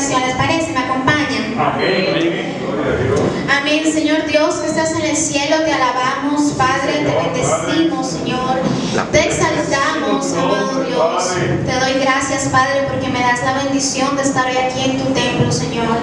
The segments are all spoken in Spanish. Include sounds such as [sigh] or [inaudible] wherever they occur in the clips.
oración, ¿les parece? ¿Me acompañan? Amén. Amén, Señor Dios que estás en el cielo, te alabamos, Padre, te bendecimos, Señor. Te exaltamos, amado Dios. Te doy gracias, Padre, porque me das la bendición de estar hoy aquí en tu templo, Señor.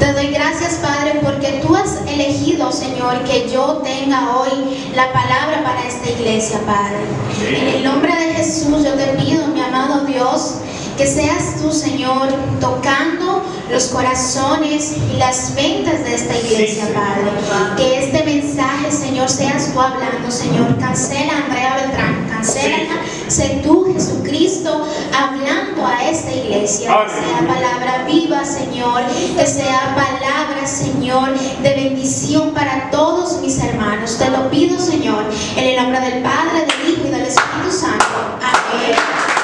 Te doy gracias, Padre, porque tú has elegido, Señor, que yo tenga hoy la palabra para esta iglesia, Padre. En el nombre de Jesús yo te pido, mi amado Dios, que seas tú, Señor, tocando los corazones y las ventas de esta iglesia, Sí. Padre. Que este mensaje, Señor, seas tú hablando, Señor. Cancela a Andrea Beltrán, cancela, sé tú, Jesucristo, hablando a esta iglesia. Que sea palabra viva, Señor. Que sea palabra, Señor, de bendición para todos mis hermanos. Te lo pido, Señor, en el nombre del Padre, del Hijo y del Espíritu Santo. Amén.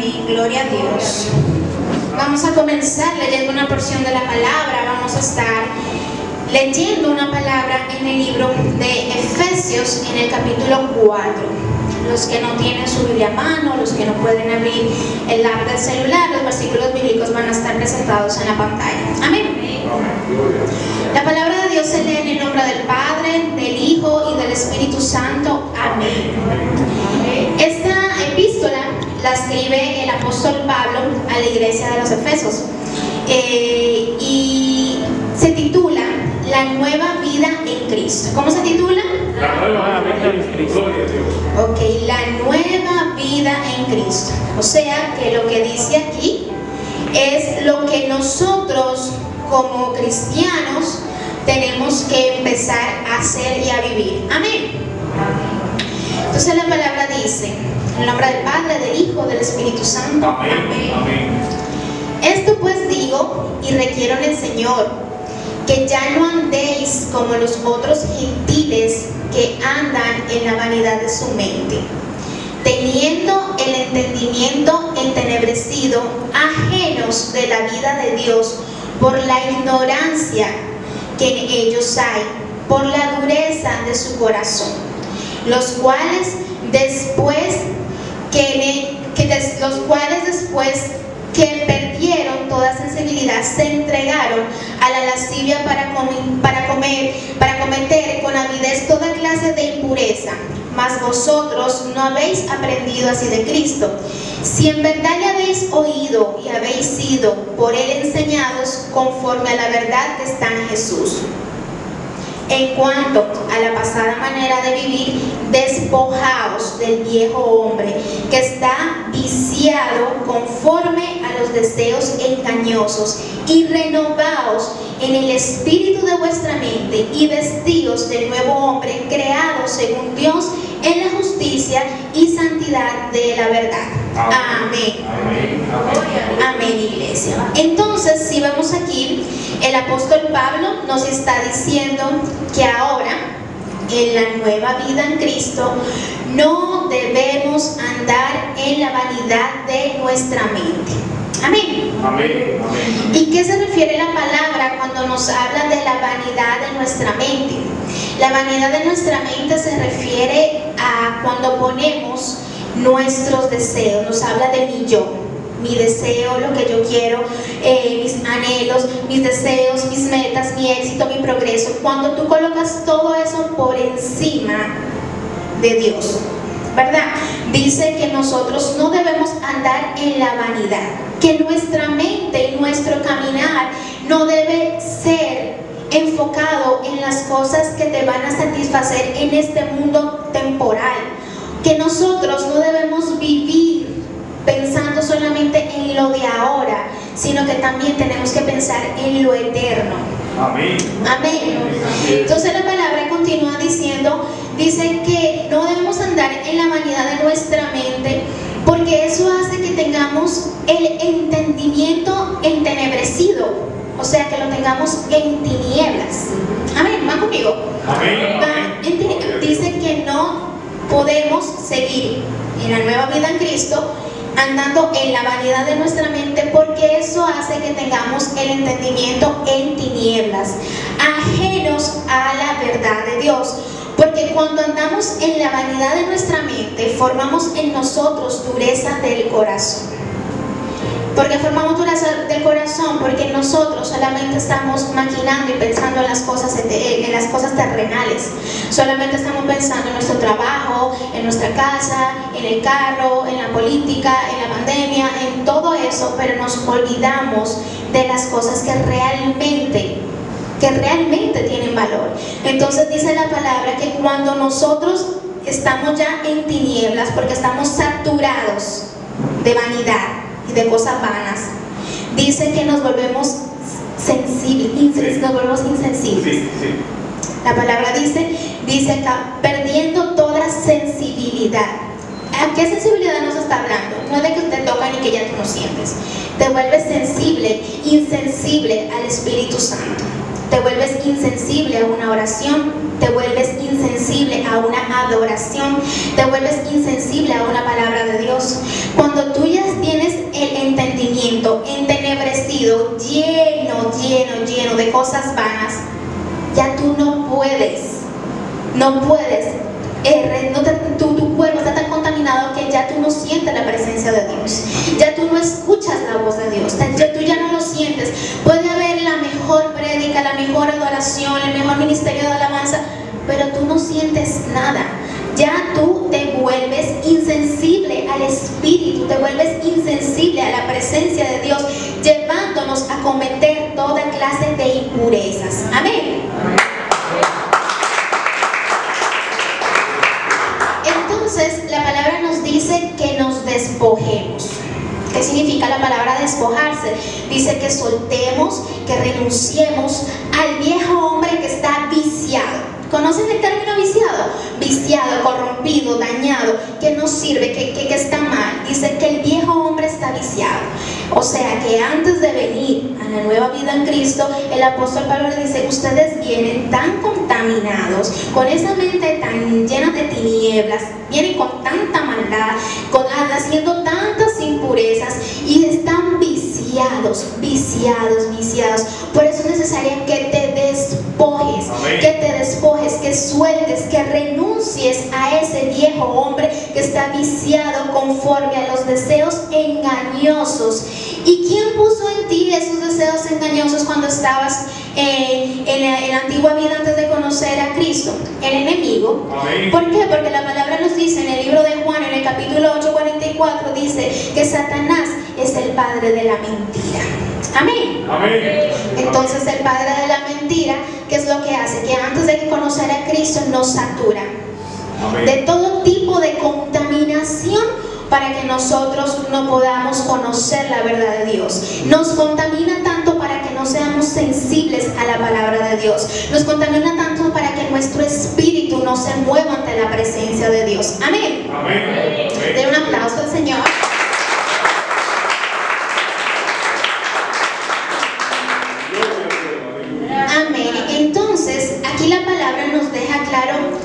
Gloria a Dios. Vamos a comenzar leyendo una porción de la palabra. Vamos a estar leyendo una palabra en el libro de Efesios en el capítulo 4. Los que no tienen su Biblia a mano, los que no pueden abrir el app del celular, los versículos bíblicos van a estar presentados en la pantalla. Amén. La palabra de Dios se lee en el nombre del Padre, del Hijo y del Espíritu Santo. Amén. Esta epístola la escribe el apóstol Pablo a la iglesia de los Efesos Eh, y se titula La nueva vida en Cristo. ¿Cómo se titula? La nueva vida en Cristo. Ok, la nueva vida en Cristo. O sea que lo que dice aquí es lo que nosotros como cristianos tenemos que empezar a hacer y a vivir. Amén. Entonces la palabra dice, en el nombre del Padre, del Hijo, del Espíritu Santo. Amén. Amén. Esto pues digo y requiero en el Señor, que ya no andéis como los otros gentiles que andan en la vanidad de su mente, teniendo el entendimiento entenebrecido, ajenos de la vida de Dios por la ignorancia que en ellos hay, por la dureza de su corazón, los cuales después que, los cuales después que perdieron toda sensibilidad se entregaron a la lascivia para, para comer, para cometer con avidez toda clase de impureza. Mas vosotros no habéis aprendido así de Cristo. Si en verdad le habéis oído y habéis sido por él enseñados conforme a la verdad que está en Jesús. En cuanto a la pasada manera de vivir, despojaos del viejo hombre que está viciado conforme a los deseos engañosos y renovaos en el espíritu de vuestra mente y vestíos del nuevo hombre creado según Dios en la justicia y santidad de la verdad. Amén. Amén. Amén. Amén, iglesia. Entonces, si vemos aquí, el apóstol Pablo nos está diciendo que ahora, en la nueva vida en Cristo, no debemos andar en la vanidad de nuestra mente. Amén. Amén. Amén. ¿Y qué se refiere la palabra cuando nos habla de la vanidad de nuestra mente? La vanidad de nuestra mente se refiere a cuando ponemos nuestros deseos, nos habla de mi yo, mi deseo, lo que yo quiero, eh, mis anhelos, mis deseos, mis metas, mi éxito, mi progreso. Cuando tú colocas todo eso por encima de Dios, ¿verdad? Dice que nosotros no debemos andar en la vanidad, que nuestra mente y nuestro caminar no debe ser enfocado en las cosas que te van a satisfacer en este mundo temporal, que nosotros no debemos vivir pensando solamente en lo de ahora, sino que también tenemos que pensar en lo eterno. Amén. Amén. Entonces la palabra continúa diciendo, dice que no debemos andar en la vanidad de nuestra mente, porque eso hace que tengamos el entendimiento entenebrecido, o sea, que lo tengamos en tinieblas. Amén, ¿van conmigo? Amén. Va. Dice que no podemos seguir en la nueva vida en Cristo andando en la vanidad de nuestra mente porque eso hace que tengamos el entendimiento en tinieblas, ajenos a la verdad de Dios, Porque cuando andamos en la vanidad de nuestra mente, formamos en nosotros dureza del corazón. Porque formamos dureza del corazón porque nosotros solamente estamos maquinando y pensando en las cosas en las cosas terrenales. Solamente estamos pensando en nuestro trabajo, en nuestra casa, en el carro, en la política, en la pandemia, en todo eso, pero nos olvidamos de las cosas que realmente que realmente tienen valor. Entonces dice la palabra que cuando nosotros estamos ya en tinieblas porque estamos saturados de vanidad, de cosas vanas, dice que nos volvemos sensibles, nos volvemos insensibles. La palabra dice, dice acá, perdiendo toda sensibilidad. ¿A qué sensibilidad nos está hablando? No es de que te tocan y que ya tú no sientes. Te vuelves sensible, insensible al Espíritu Santo te vuelves insensible a una oración, te vuelves insensible a una adoración, te vuelves insensible a una palabra de Dios. Cuando tú ya tienes el entendimiento entenebrecido, lleno, lleno, lleno de cosas vanas, ya tú no puedes, no puedes eh, tu, tu, cuerpo está tan contaminado que ya tú no sientes la presencia de Dios. Ya tú no escuchas la voz de Dios. Ya, tú ya no lo sientes. Puede haber mejor prédica, la mejor adoración, el mejor ministerio de alabanza, pero tú no sientes nada. Ya tú te vuelves insensible al Espíritu, te vuelves insensible a la presencia de Dios, llevándonos a cometer toda clase de impurezas. Amén. Entonces, la palabra nos dice que nos despojemos. ¿Qué significa la palabra despojarse? Dice que soltemos, que renunciemos al viejo hombre que está viciado. ¿Conocen el término viciado? Viciado, corrompido, dañado, que no sirve, que, que, está mal. Dice que el viejo hombre está viciado. O sea que antes de venir a la nueva vida en Cristo, el apóstol Pablo le dice, ustedes vienen tan contaminados, con esa mente tan llena de tinieblas, vienen con tanta maldad, con, haciendo tantas impurezas y están viciados, viciados, viciados. Por eso es necesario que te despojes, que te despojes, que sueltes, que renuncies a ese viejo hombre que está viciado conforme a los deseos engañosos. ¿Y quién puso en ti esos deseos engañosos cuando estabas eh, en, la, antigua vida antes de conocer a Cristo? El enemigo. ¿Por qué? Porque la palabra nos dice en el libro de Juan, en el capítulo 8, 44, dice que Satanás es el padre de la mentira. Amén. Amén. Entonces el padre de la mentira, ¿qué es lo que hace? Que antes de conocer a Cristo nos satura de todo tipo de contaminación para que nosotros no podamos conocer la verdad de Dios. Nos contamina tanto para que no seamos sensibles a la palabra de Dios. Nos contamina tanto para que nuestro espíritu no se mueva ante la presencia de Dios. Amén. Amén. Den un aplauso al Señor.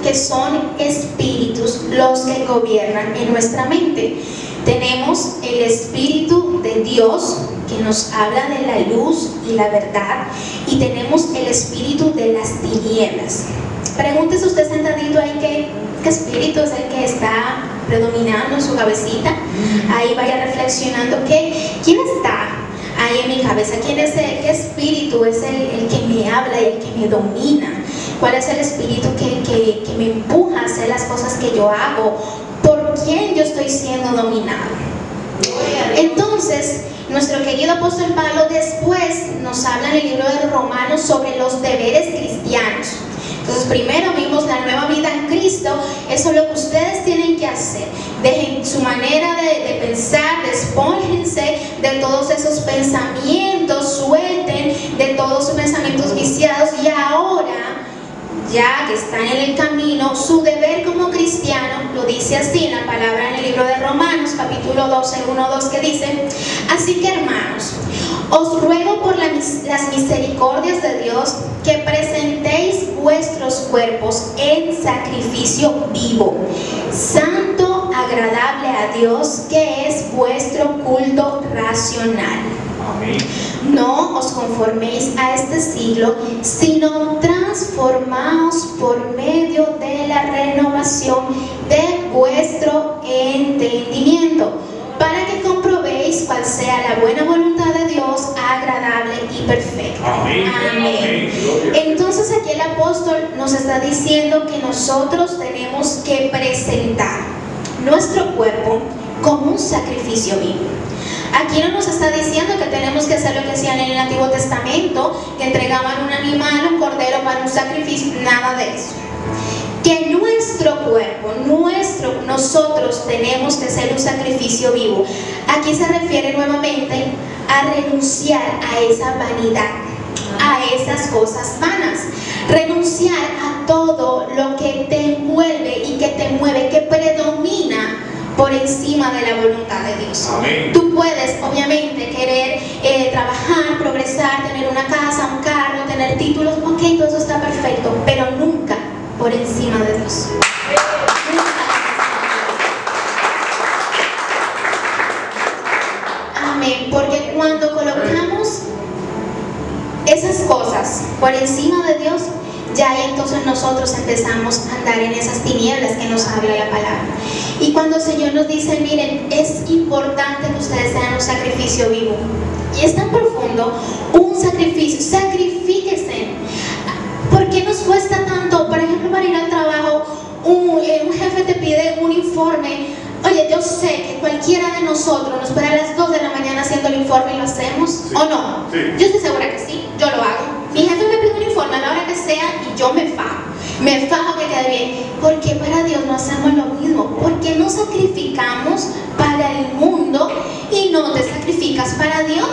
Que son espíritus los que gobiernan en nuestra mente. Tenemos el Espíritu de Dios que nos habla de la luz y la verdad y tenemos el Espíritu de las tinieblas. Pregúntese usted sentadito ahí qué, qué espíritu es el que está predominando en su cabecita. Ahí vaya reflexionando que, quién está ahí en mi cabeza, quién es el, qué espíritu es el, el que me habla y el que me domina cuál es el espíritu que, me empuja a hacer las cosas que yo hago, por quién yo estoy siendo dominado. Entonces, nuestro querido apóstol Pablo después nos habla en el libro de Romanos sobre los deberes cristianos. Entonces, primero vimos la nueva vida en Cristo, eso es lo que ustedes tienen que hacer. Dejen su manera de, de pensar, despójense de todos esos pensamientos, ya que están en el camino, su deber como cristiano, lo dice así en la palabra en el libro de Romanos, capítulo 12, 1, 2, que dice, así que hermanos, os ruego por las misericordias de Dios que presentéis vuestros cuerpos en sacrificio vivo, santo, agradable a Dios, que es vuestro culto racional. Amén. No os conforméis a este siglo, sino transformaos por medio de la renovación de vuestro entendimiento, para que comprobéis cuál sea la buena voluntad de Dios, agradable y perfecta. Amén. Amén. Entonces aquí el apóstol nos está diciendo que nosotros tenemos que presentar nuestro cuerpo como un sacrificio vivo. Aquí no nos está diciendo que tenemos que hacer lo que hacían en el Antiguo Testamento, que entregaban un animal, un cordero para un sacrificio, nada de eso. Que nuestro cuerpo, nuestro, nosotros tenemos que ser un sacrificio vivo. Aquí se refiere nuevamente a renunciar a esa vanidad, a esas cosas vanas. Renunciar a todo lo que te envuelve y que te mueve, que predomina por encima de la voluntad de Dios. Amén. Tú puedes, obviamente, querer eh, trabajar, progresar, tener una casa, un carro, tener títulos, ok, todo eso está perfecto, pero nunca por encima de Dios. Amén, porque cuando colocamos esas cosas por encima de Dios, ya entonces nosotros empezamos a andar en esas tinieblas que nos habla la palabra. Y cuando el Señor nos dice, miren, es importante que ustedes sean un sacrificio vivo. Y es tan profundo, un sacrificio, sacrifíquese. ¿Por qué nos cuesta tanto? Por ejemplo, para ir al trabajo, un, eh, un jefe te pide un informe. Oye, yo sé que cualquiera de nosotros nos espera a las 2 de la mañana haciendo el informe y lo hacemos, Sí. ¿o no? Sí. Yo estoy segura que sí, yo lo hago. Mi jefe me pide un informe a la hora que sea y yo me fajo. Me fajo que quede bien. ¿Por qué para Dios no hacemos lo mismo? ¿Por qué no sacrificamos para el mundo y no te sacrificas para Dios?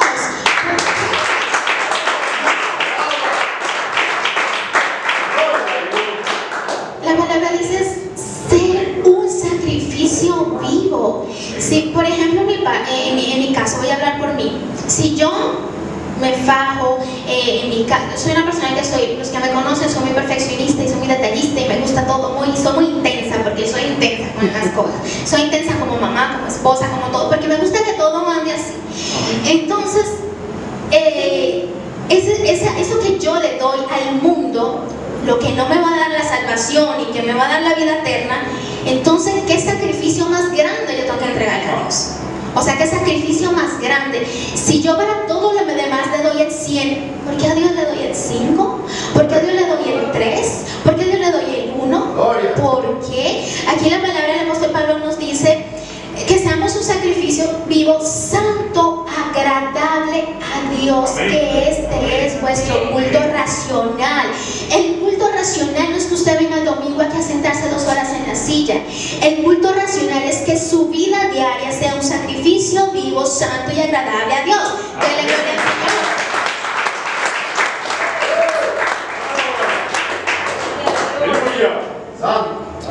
La palabra dice ser un sacrificio vivo. Si, por ejemplo, en mi, caso, voy a hablar por mí. Si yo me fajo, eh, en mi soy una persona que soy, los que me conocen, soy muy perfeccionista y soy muy detallista y me gusta todo, muy, soy muy intensa porque soy intensa con las [laughs] cosas. Soy intensa como mamá, como esposa, como todo, porque me gusta que todo ande así. Entonces, eh, ese- esa- eso que yo le doy al mundo, lo que no me va a dar la salvación y que me va a dar la vida eterna, entonces, ¿qué sacrificio más grande yo tengo que entregarle a Dios? O sea, ¿qué sacrificio más grande? Si yo para todo lo demás le doy el 100, ¿por qué a Dios le doy el 5? ¿Por qué a Dios le doy el 3? ¿Por qué a Dios le doy el 1? Gloria. ¿Por qué? Aquí la palabra del apóstol Pablo nos dice un sacrificio vivo, santo, agradable a Dios, Amén. que este es vuestro culto racional. El culto racional no es que usted venga el domingo aquí a sentarse dos horas en la silla. El culto racional es que su vida diaria sea un sacrificio vivo, santo y agradable a Dios. Dele gloria al Señor. Aleluya.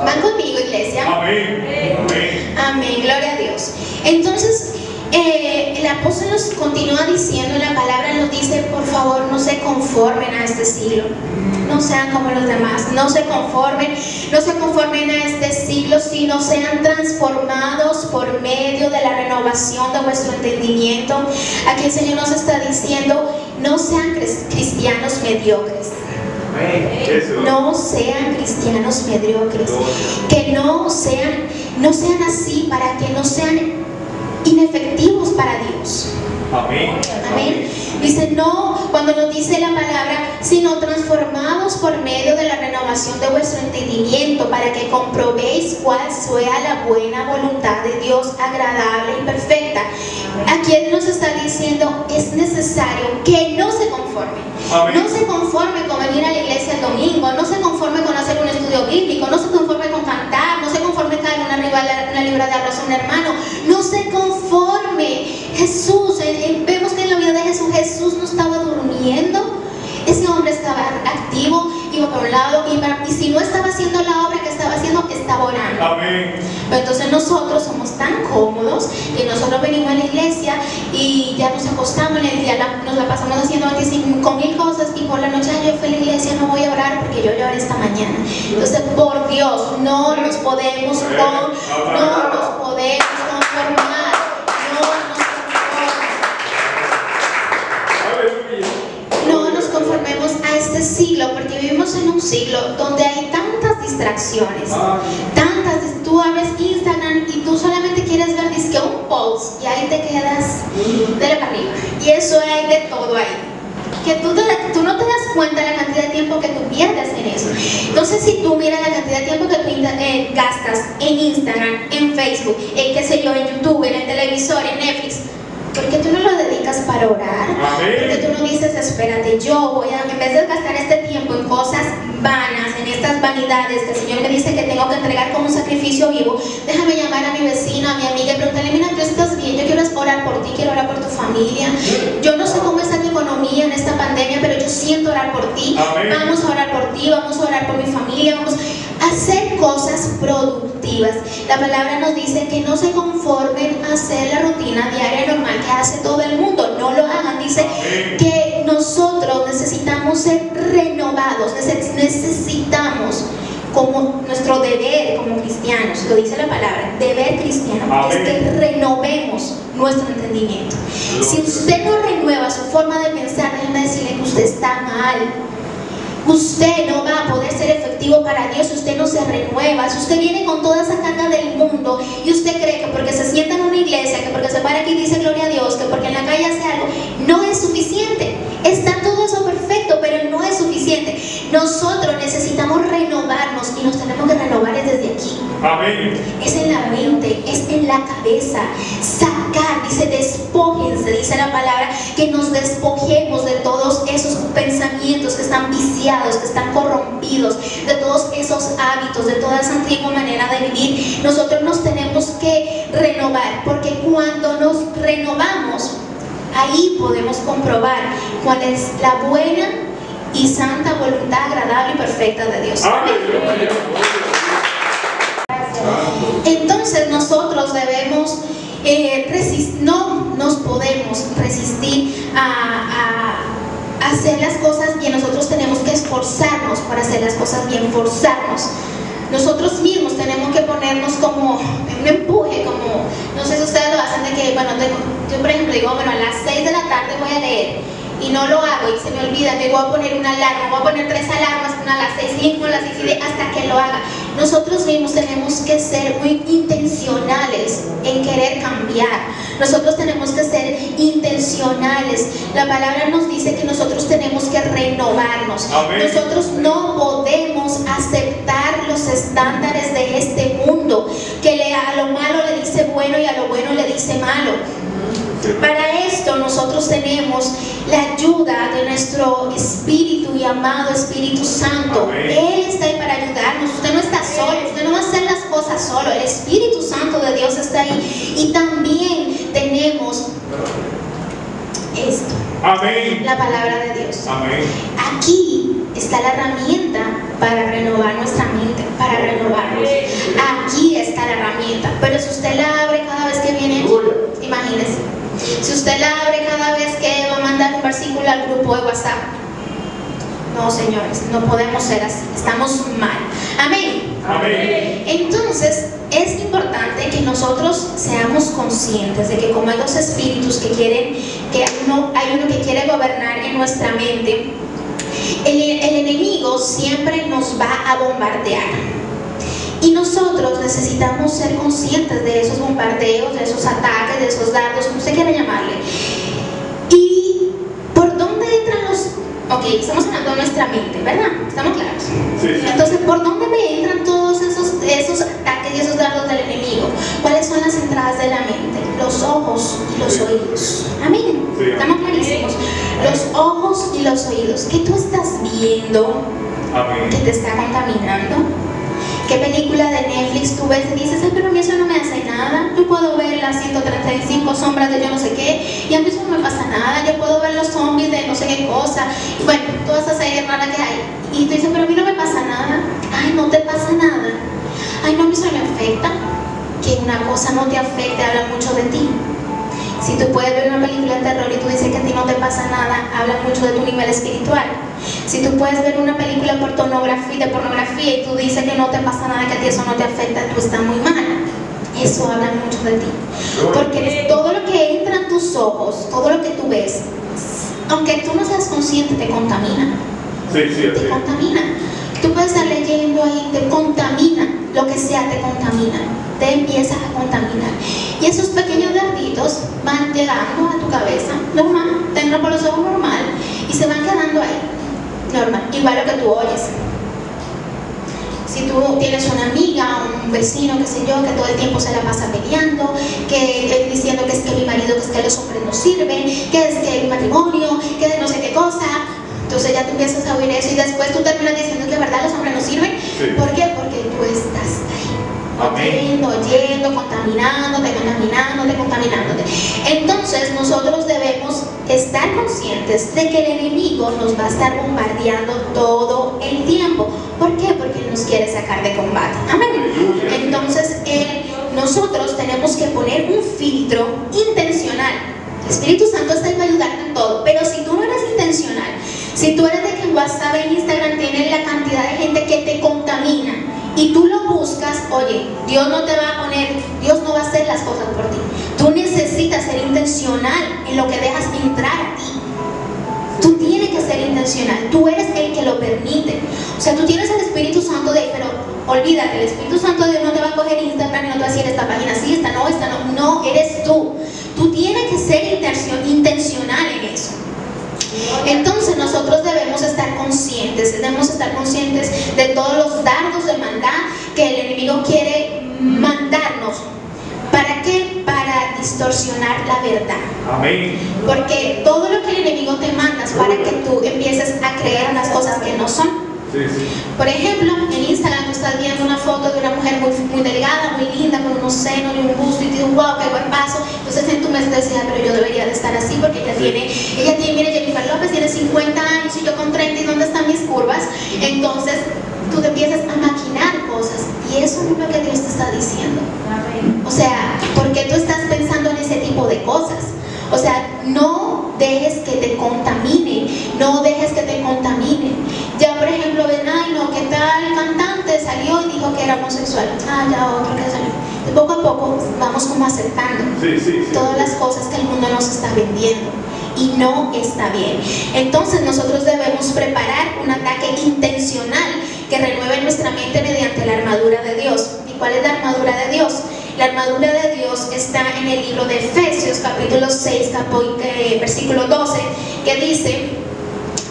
Van conmigo, iglesia. Amén. Amén. Amén, gloria a Dios. Entonces, eh, el apóstol nos continúa diciendo, la palabra nos dice, por favor, no se conformen a este siglo. No sean como los demás, no se conformen, no se conformen a este siglo, sino sean transformados por medio de la renovación de vuestro entendimiento. Aquí el Señor nos está diciendo, no sean cris- cristianos mediocres. No sean cristianos mediocres. Que no sean, no sean así para que no sean inefectivos para Dios. Amén. Amén. Dice, no, cuando nos dice la palabra, sino transformados por medio de la renovación de vuestro entendimiento, para que comprobéis cuál sea la buena voluntad de Dios, agradable y perfecta. Aquí Él nos está diciendo, es necesario que no se conformen. No se conforme con venir a la iglesia el domingo, no se conforme con hacer un estudio bíblico, no se conforme con cantar, no se conforme con una, una libra de arroz a un hermano, no se conforme. Jesús, eh, eh, vemos que en la vida de Jesús, Jesús no estaba durmiendo. Ese hombre estaba activo, iba por un lado, y si no estaba haciendo la obra que estaba haciendo, estaba orando. Amén. Pero entonces nosotros somos tan cómodos que nosotros venimos a la iglesia y ya nos acostamos en el día, la- nos la pasamos haciendo 25 mil cosas y por la noche "Ay, yo fui a la iglesia, no voy a orar porque yo lloré esta mañana. Entonces, por Dios, no nos podemos, con, no nos podemos siglo, porque vivimos en un siglo donde hay tantas distracciones, ah. tantas, tú abres Instagram y tú solamente quieres ver disque un post y ahí te quedas, mm. dale para arriba, y eso hay de todo ahí. Que tú, tú, no te das cuenta la cantidad de tiempo que tú pierdes en eso. Entonces, si tú miras la cantidad de tiempo que tú eh, gastas en Instagram, en Facebook, en qué sé yo, en YouTube, en el televisor, en Netflix, ¿por qué tú no lo dedicas para orar? Porque tú no dices, espérate, yo voy a, en vez de gastar este tiempo en cosas vanas, en estas vanidades que el Señor me dice que tengo que entregar como un sacrificio vivo, déjame llamar a mi vecina, a mi amiga y preguntarle, mira, tú estás bien, yo quiero orar por ti, quiero orar por tu familia. Yo no sé cómo está tu economía en esta pandemia, pero yo siento orar por ti. Vamos a orar por ti, vamos a orar por mi familia, vamos hacer cosas productivas. La palabra nos dice que no se conformen a hacer la rutina diaria normal que hace todo el mundo, no lo hagan. Dice que nosotros necesitamos ser renovados, neces- necesitamos como nuestro deber como cristianos, lo dice la palabra, deber cristiano, es que renovemos nuestro entendimiento. Si usted no renueva su forma de pensar, déjeme decirle que usted está mal. Usted no va a poder ser efectivo para Dios si usted no se renueva. Si usted viene con toda esa carga del mundo y usted cree que porque se sienta en una iglesia, que porque se para aquí y dice gloria a Dios, que porque en la calle hace algo, no es suficiente. Está todo eso perfecto, pero no es suficiente. Nosotros necesitamos renovarnos y nos tenemos que renovar es desde aquí. Amén. Es en la mente, es en la cabeza. Sacar, dice, despójense, dice la palabra, que nos despojemos de todos esos pensamientos que están viciados, que están corrompidos, de todos esos hábitos, de toda esa antigua manera de vivir. Nosotros nos tenemos que renovar, porque cuando nos renovamos, ahí podemos comprobar cuál es la buena y santa voluntad agradable y perfecta de Dios. Entonces nosotros debemos eh, no nos podemos resistir a, a hacer las cosas bien. Nosotros tenemos que esforzarnos para hacer las cosas bien, forzarnos. Nosotros mismos tenemos que ponernos como un empuje, como, no sé si ustedes lo hacen de que, bueno, tengo- yo por ejemplo digo, bueno, a las 6 de la tarde voy a leer y no lo hago y se me olvida que voy a poner una alarma, voy a poner tres alarmas, una a las 6 y una a las 6 y hasta que lo haga. Nosotros mismos tenemos que ser muy intencionales en querer cambiar. Nosotros tenemos que ser intencionales. La palabra nos dice que nosotros tenemos que renovarnos. Amén. Nosotros no podemos aceptar los estándares de este mundo, que le- a lo malo le dice bueno y a lo bueno le dice malo. Para esto nosotros tenemos la ayuda de nuestro Espíritu y amado Espíritu Santo. Amén. Él está ahí para ayudarnos. Usted no está solo, usted no va a hacer las cosas solo. El Espíritu Santo de Dios está ahí. Y también tenemos esto, Amén. la palabra de Dios. Amén. Aquí está la herramienta para renovar nuestra mente, para renovarnos. Aquí está la herramienta. Pero si usted la abre cada vez que viene imagínese. Si usted la abre cada vez que va a mandar un versículo al grupo de WhatsApp. No, señores, no podemos ser así. Estamos mal. Amén. Amén. Entonces, es importante que nosotros seamos conscientes de que como hay dos espíritus que quieren, que hay uno, hay uno que quiere gobernar en nuestra mente, el, el enemigo siempre nos va a bombardear. Y nosotros necesitamos ser conscientes de esos bombardeos, de esos ataques, de esos dardos, como usted quiera llamarle. ¿Y por dónde entran los... Ok, estamos hablando de nuestra mente, ¿verdad? ¿Estamos claros? Sí. Entonces, ¿por dónde me entran todos esos, esos ataques y esos dardos del enemigo? ¿Cuáles son las entradas de la mente? Los ojos y los Sí. oídos. Amén. Sí. Estamos clarísimos. Los ojos y los oídos. ¿Qué tú estás viendo que Amén. te está contaminando? ¿Qué película de Netflix tú ves y dices, ay, pero a mí eso no me hace nada? Yo puedo ver las 135 sombras de yo no sé qué y a mí eso no me pasa nada. Yo puedo ver los zombies de no sé qué cosa. Bueno, todas esas series raras que hay. Y tú dices, pero a mí no me pasa nada. Ay, no te pasa nada. Ay, no, a mí eso me afecta. Que una cosa no te afecte habla mucho de ti. Si tú puedes ver una película de terror y tú dices que a ti no te pasa nada, habla mucho de tu nivel espiritual. Si tú puedes ver una película de pornografía, de pornografía y tú dices que no te pasa nada, que a ti eso no te afecta, tú estás muy mal. Eso habla mucho de ti. Porque todo lo que entra en tus ojos, todo lo que tú ves, aunque tú no seas consciente, te contamina Sí, sí, te así. contamina. Tú puedes estar leyendo ahí, te contamina, lo que sea te contamina, te empiezas a contaminar. Y esos pequeños darditos van llegando a tu cabeza, normal, te entran por los ojos normal, y se van quedando ahí, normal, igual lo que tú oyes. Si tú tienes una amiga, un vecino, qué sé yo, que todo el tiempo se la pasa peleando, que eh, diciendo que es que mi marido, que es que los hombres no sirven, que es que el matrimonio, que de no sé qué cosa, entonces ya tú empiezas a oír eso y después tú terminas diciendo que verdad los hombres no sirven. Sí. ¿Por qué? Porque tú estás ahí. Oyendo, oyendo, contaminándote, contaminándote, contaminándote. Entonces nosotros debemos estar conscientes de que el enemigo nos va a estar bombardeando todo el tiempo. ¿Por qué? Porque nos quiere sacar de combate. Amén. Entonces nosotros tenemos que poner un filtro intencional. El Espíritu Santo está para ayudarte en todo, pero si tú no eres intencional, si tú eres de que en WhatsApp en Instagram tienes la cantidad de gente que te contamina y tú lo buscas, oye, Dios no te va a poner, Dios no va a hacer las cosas por ti. Tú necesitas ser intencional en lo que dejas entrar a ti. Tú tienes que ser intencional, tú eres el que lo permite. O sea, tú tienes el Espíritu Santo de pero olvídate, el Espíritu Santo de Dios no te va a coger Instagram y no te va a decir esta página sí, esta no, esta no. No, eres tú. Tú tienes que ser intencio- intencional en eso. Entonces nosotros debemos estar conscientes, debemos estar conscientes de todos los dardos de maldad que el enemigo quiere mandarnos. ¿Para qué? Para distorsionar la verdad. Amén. Porque todo lo que el enemigo te manda es para que tú empieces a creer las cosas que no son. Sí, sí. Por ejemplo, en Instagram tú estás viendo una foto de una mujer muy, muy delgada, muy linda, con unos senos y un busto y te dices, wow, qué buen paso. Entonces en tu mente decías, "Ah, pero yo debería de estar así porque ella tiene, ella tiene, mire, Jennifer López tiene 50 años y yo con 30 y dónde están mis curvas. Entonces tú te empiezas a maquinar cosas y eso es lo que Dios te está diciendo. O sea, ¿por qué tú estás pensando en ese tipo de cosas? O sea, no dejes que te contamine, no dejes que te contamine. Ya, por ejemplo, ven, ay, no, ¿qué tal cantante salió y dijo que era homosexual? Ah, ya otro que salió. De poco a poco vamos como aceptando Sí, sí, sí. todas las cosas que el mundo nos está vendiendo y no está bien. Entonces nosotros debemos preparar un ataque intencional que renueve nuestra mente mediante la armadura de Dios. ¿Y cuál es la armadura de Dios? La armadura de Dios está en el libro de Efesios capítulo 6, capo- eh, versículo 12, que dice,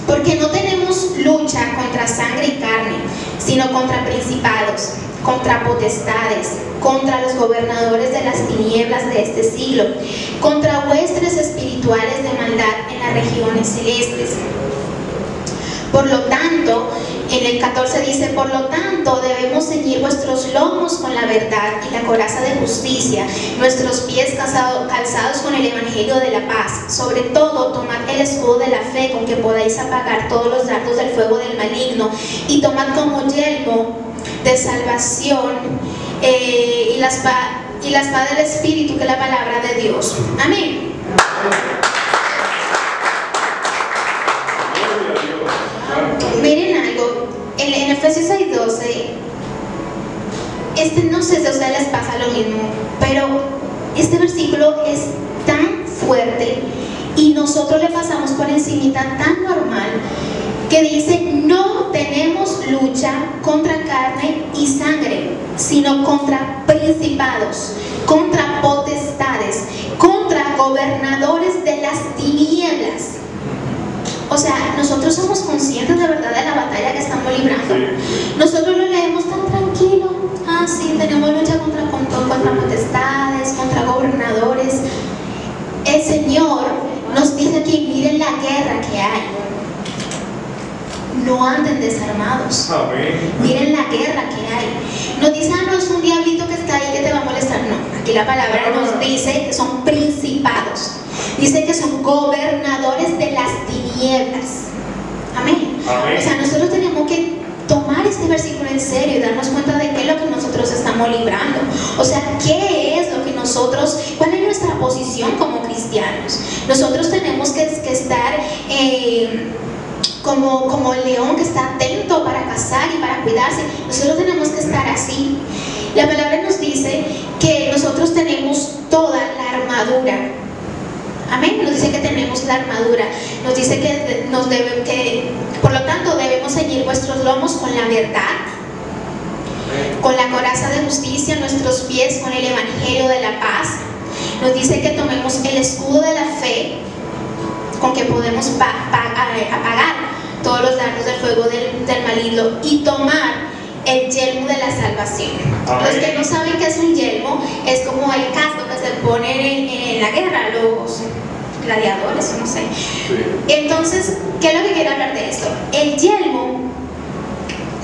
porque no tenemos lucha contra sangre y carne, sino contra principados, contra potestades, contra los gobernadores de las tinieblas de este siglo, contra huestes espirituales de maldad en las regiones celestes. Por lo tanto, en el 14 dice, por lo tanto debemos ceñir vuestros lomos con la verdad y la coraza de justicia, nuestros pies calzado- calzados con el evangelio de la paz. Sobre todo, tomad el escudo de la fe con que podáis apagar todos los dardos del fuego del maligno y tomad como yelmo de salvación eh, y, la espada, y del Espíritu, que es la palabra de Dios. Amén. Gloria a Dios. Miren algo, en, en Efesios 6:12, este no sé si a ustedes les pasa lo mismo, pero este versículo es tan fuerte y nosotros le pasamos por encimita tan normal que dice, no tenemos lucha contra carne y sangre, sino contra principados, contra potestades, contra gobernadores de las tinieblas. O sea, nosotros somos conscientes de verdad de la batalla que estamos librando. Nosotros lo leemos tan tranquilo. Ah, sí, tenemos lucha contra, contra, contra potestades, contra gobernadores. El Señor nos dice aquí, miren la guerra que hay. No anden desarmados. Miren la guerra que hay. Nos dice, ah, no es un diablito que está ahí que te va a molestar. No, aquí la palabra nos dice que son principados. Dice que son gobernadores de las tinieblas. Amén. Amén. O sea, nosotros tenemos que tomar este versículo en serio y darnos cuenta de qué es lo que nosotros estamos librando. O sea, qué es lo que nosotros, cuál es nuestra posición como cristianos. Nosotros tenemos que, que estar... eh, como, como el león que está atento para cazar y para cuidarse. Nosotros tenemos que estar así. La palabra nos dice que nosotros tenemos toda la armadura. Amén. Nos dice que tenemos la armadura. Nos dice que nos debe, que por lo tanto debemos ceñir vuestros lomos con la verdad, con la coraza de justicia, nuestros pies con el evangelio de la paz. nos dice que tomemos el escudo de la fe con que podemos apagar todos los dardos del fuego del, del maligno y tomar el yelmo de la salvación. Amén. Los que no saben qué es un yelmo, es como el casco que se pone en, en la guerra, los gladiadores, no sé. Sí. Entonces, ¿qué es lo que quiero hablar de esto? El yelmo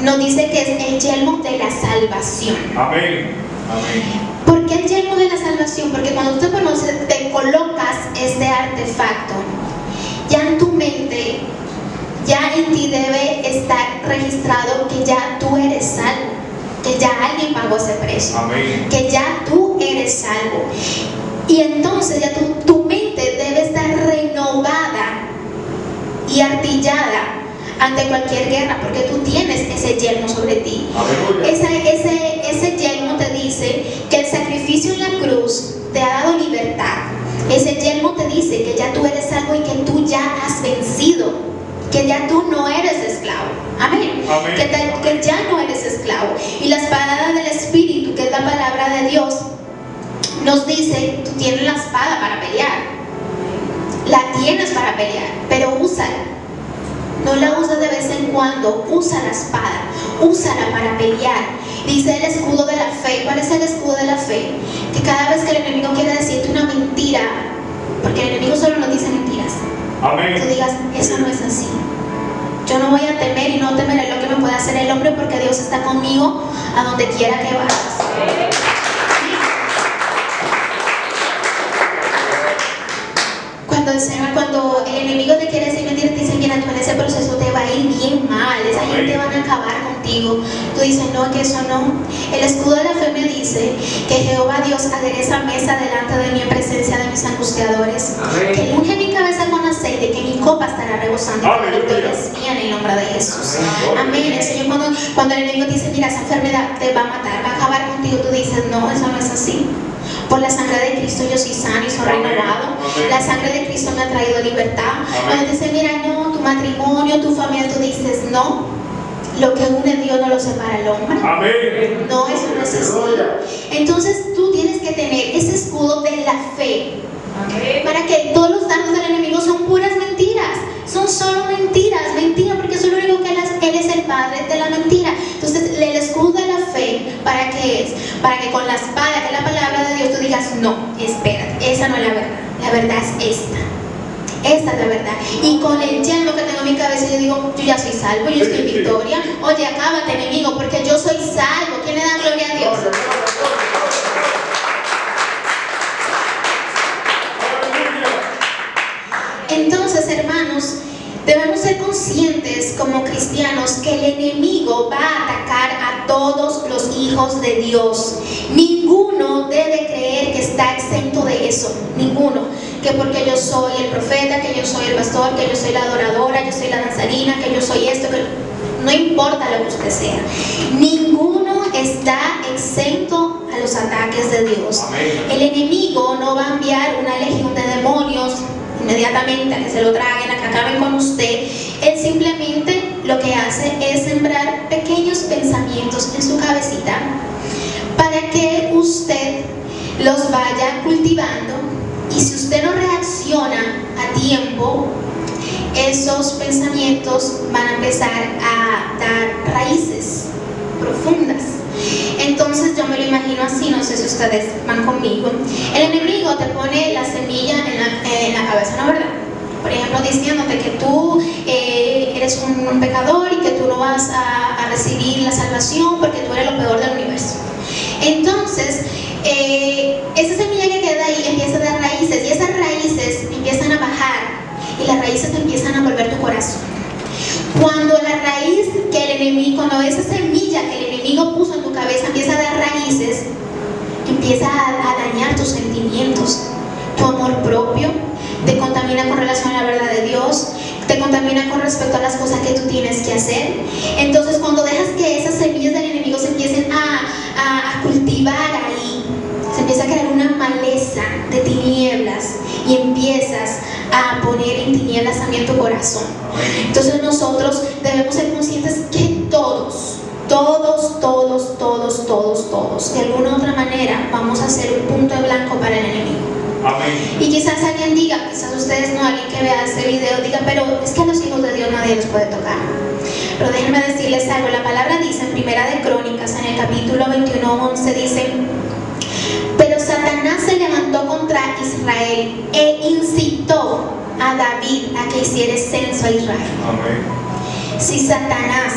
nos dice que es el yelmo de la salvación. Amén. Amén. ¿Por qué el yelmo de la salvación? Porque cuando tú te, conoces, te colocas este artefacto, ya en tu mente, ya en ti debe estar registrado que ya tú eres salvo, que ya alguien pagó ese precio Amén. que ya tú eres salvo. Y entonces ya tu, tu mente debe estar renovada y artillada ante cualquier guerra, porque tú tienes ese yelmo sobre ti. Ese, ese, ese yelmo te dice que el sacrificio en la cruz te ha dado libertad. Ese yelmo te dice que ya tú eres salvo y que tú ya has vencido, que ya tú no eres esclavo. Amén. Amén. Que, te- que ya no eres esclavo. Y la espada del Espíritu, que es la palabra de Dios, nos dice, tú tienes la espada para pelear. La tienes para pelear, pero úsala. No la uses de vez en cuando, usa la espada, úsala para pelear. Dice el escudo de la fe. ¿Cuál es el escudo de la fe? Que cada vez que el enemigo quiere decirte una mentira, porque el enemigo solo nos dice mentiras, tú Amén. digas, eso no es así. Yo no voy a temer y no temeré lo que me pueda hacer el hombre porque Dios está conmigo a donde quiera que vayas. Cuando el, enemigo te quiere mentiras, te dice, mira, tú en ese proceso te ir bien mal, esa gente van a acabar contigo. Tú dices, no, que eso no. El escudo de la fe me dice que Jehová Dios adereza mesa delante de mí en presencia de mis angustiadores. Amén. Que unge mi cabeza con aceite, que mi copa estará rebosando. y La Aleluya. victoria es mía en el nombre de Jesús. Amén. El Señor cuando, cuando el enemigo te dice, mira, esa enfermedad te va a matar, va a acabar contigo, tú dices, no, eso no es así. Por la sangre de Cristo yo soy sano y soy renovado. La sangre de Cristo me ha traído libertad. Cuando dice, mira, no, matrimonio, tu familia, tú dices, no. Lo que une Dios no lo separa el hombre. Amén. No, eso no es así. Entonces tú tienes que tener ese escudo de la fe para que todos los dardos del enemigo son puras mentiras. Son solo mentiras, mentiras, porque eso es lo único que él es, él es el padre de la mentira. Entonces, el escudo de la fe, ¿para qué es? Para que con la espada, que es la palabra de Dios, tú digas, no, espérate, esa no es la verdad. La verdad es esta. Esta es la verdad. Y con el yelmo que tengo en mi cabeza, yo digo, yo ya soy salvo, yo estoy en victoria. Oye, acábate, enemigo, porque yo soy salvo. ¿Quién le da gloria a Dios? Entonces, hermanos, debemos ser conscientes como cristianos que el enemigo va a atacar a todos los hijos de Dios. Ninguno debe creer que está exento de eso. Ninguno. Que porque yo soy el profeta, que yo soy el pastor, que yo soy la adoradora, yo soy la danzarina, que yo soy esto, que no importa lo que usted sea. Ninguno está exento a los ataques de Dios. Amén. El enemigo no va a enviar una legión de demonios inmediatamente a que se lo traguen, a que acaben con usted. Él simplemente lo que hace es sembrar pequeños pensamientos en su cabecita para que usted los vaya cultivando usted no reacciona a tiempo, esos pensamientos van a empezar a dar raíces profundas. Entonces yo me lo imagino así, no sé si ustedes van conmigo. El enemigo te pone la semilla en la, en la cabeza, ¿no verdad? Por ejemplo, diciéndote que tú eh, eres un pecador y que tú no vas a, a recibir la salvación porque tú eres lo peor del universo. Entonces, eh, esa semilla que queda ahí empieza a dar raíces y esas raíces empiezan a bajar y las raíces te empiezan a volver tu corazón. Cuando la raíz que el enemigo, cuando esa semilla que el enemigo puso en tu cabeza empieza a dar raíces, empieza a, a dañar tus sentimientos, tu amor propio, te contamina con relación a la verdad de Dios, te contamina con respecto a las cosas que tú tienes que hacer. Entonces cuando dejas que esas semillas del enemigo se empiecen a, a- a cultivar se empieza a crear una maleza de tinieblas y empiezas a poner en tinieblas también tu corazón. Entonces nosotros debemos ser conscientes que todos, todos, todos, todos, todos, todos, de alguna u otra manera vamos a ser un punto en blanco para el enemigo. Amén. Y quizás alguien diga, quizás ustedes no, alguien que vea este video diga, pero es que a los hijos de Dios nadie los puede tocar. Pero déjenme decirles algo, la palabra dice en Primera de Crónicas, en el capítulo 21, 11, dice, Satanás se levantó contra Israel e incitó a David a que hiciera censo a Israel. Amén. Si Satanás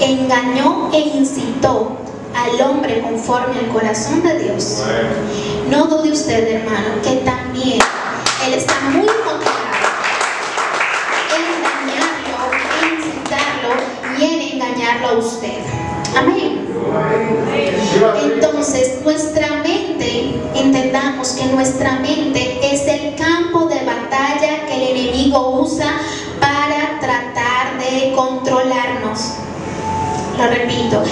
engañó e incitó al hombre conforme al corazón de Dios, no dude usted, hermano, que también Él está muy controlado en engañarlo, en incitarlo y en engañarlo a usted. Amén. Entonces, nuestra mente, entendamos que nuestra mente es el campo de batalla que el enemigo usa para tratar de controlarnos. Lo repito,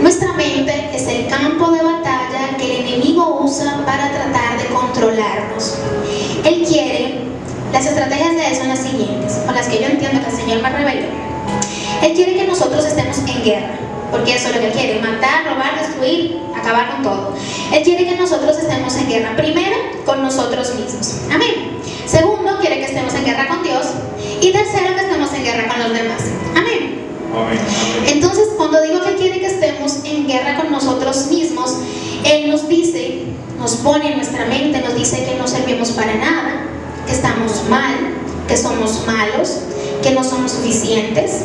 nuestra mente es el campo de batalla que el enemigo usa para tratar de controlarnos. Él quiere, las estrategias de él son las siguientes, con las que yo entiendo que el Señor me reveló. Él quiere que nosotros estemos en guerra, porque eso es lo que quiere, matar, robar, destruir, acabar con todo. Él quiere que nosotros estemos en guerra, primero, con nosotros mismos. Amén. Segundo, quiere que estemos en guerra con Dios. Y tercero, que estemos en guerra con los demás. Amén. Amén. Entonces, cuando digo que quiere que estemos en guerra con nosotros mismos, Él nos dice, nos pone en nuestra mente, nos dice que no servimos para nada, que estamos mal, que somos malos, que no somos suficientes,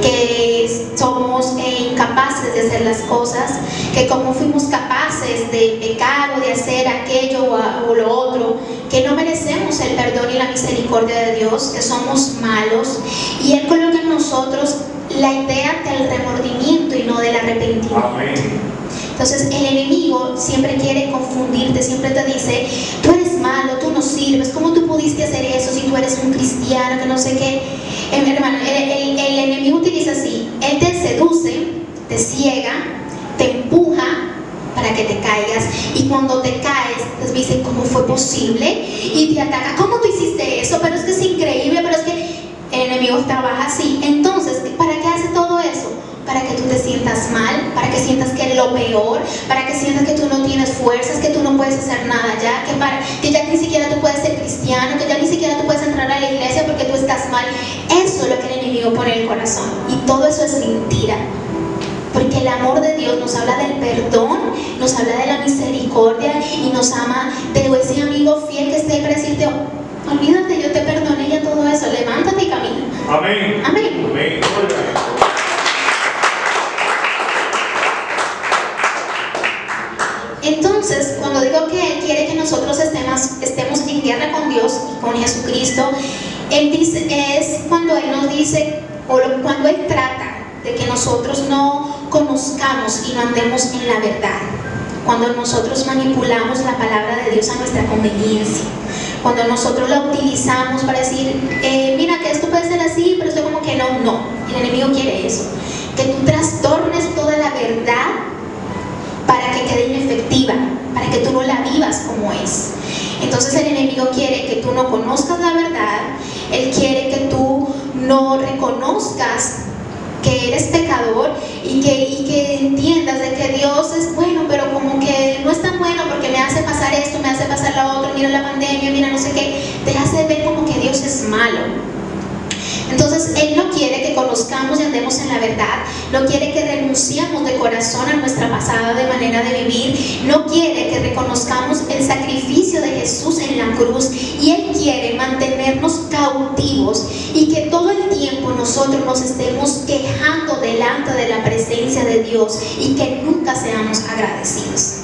que somos eh, incapaces de hacer las cosas, que como fuimos capaces de pecar o de hacer aquello o, a- o lo otro, que no merecemos el perdón y la misericordia de Dios, que somos malos, y Él coloca en nosotros la idea del remordimiento y no del arrepentimiento. Amén. Entonces el enemigo siempre quiere confundirte, siempre te dice, tú eres malo, tú no sirves, ¿cómo tú pudiste hacer eso si tú eres un cristiano, que no sé qué? Hermano, el, el- el enemigo utiliza así, él te seduce, te ciega, te empuja para que te caigas y cuando te caes te dice cómo fue posible y te ataca, ¿cómo tú hiciste eso? Pero es que es increíble, pero es que el enemigo trabaja así. Entonces, ¿para qué hace todo eso? Para que tú te sientas mal, para que sientas que es lo peor, para que sientas que tú no tienes fuerzas, que tú no puedes hacer nada ya, que, para, que ya ni siquiera tú puedes ser cristiano, que ya ni siquiera tú puedes entrar a la iglesia porque tú estás mal. Eso es lo que el enemigo pone en el corazón. Y todo eso es mentira. Porque el amor de Dios nos habla del perdón, nos habla de la misericordia y nos ama de ese amigo fiel que esté para decirte, olvídate, yo te perdoné ya todo eso, levántate y camina. Amén. Amén. Amén. Nosotros estemos, estemos en guerra con Dios y con Jesucristo, Él dice, es cuando Él nos dice, o cuando Él trata de que nosotros no conozcamos y no andemos en la verdad. Cuando nosotros manipulamos la palabra de Dios a nuestra conveniencia. Cuando nosotros la utilizamos para decir, eh, mira que esto puede ser así, pero esto como que no, no. El enemigo quiere eso. Que tú trastornes toda la verdad para que quede inefectiva, para que tú no la vivas como es. Entonces el enemigo quiere que tú no conozcas la verdad, él quiere que tú no reconozcas que eres pecador y que, y que entiendas de que Dios es bueno, pero como que no es tan bueno porque me hace pasar esto, me hace pasar lo otro, mira la pandemia, mira no sé qué, te hace ver como que Dios es malo. Entonces, Él no quiere que conozcamos y andemos en la verdad, no quiere que renunciemos de corazón a nuestra pasada de manera de vivir, no quiere que reconozcamos el sacrificio de Jesús en la cruz. Y Él quiere mantenernos cautivos y que todo el tiempo nosotros nos estemos quejando delante de la presencia de Dios y que nunca seamos agradecidos.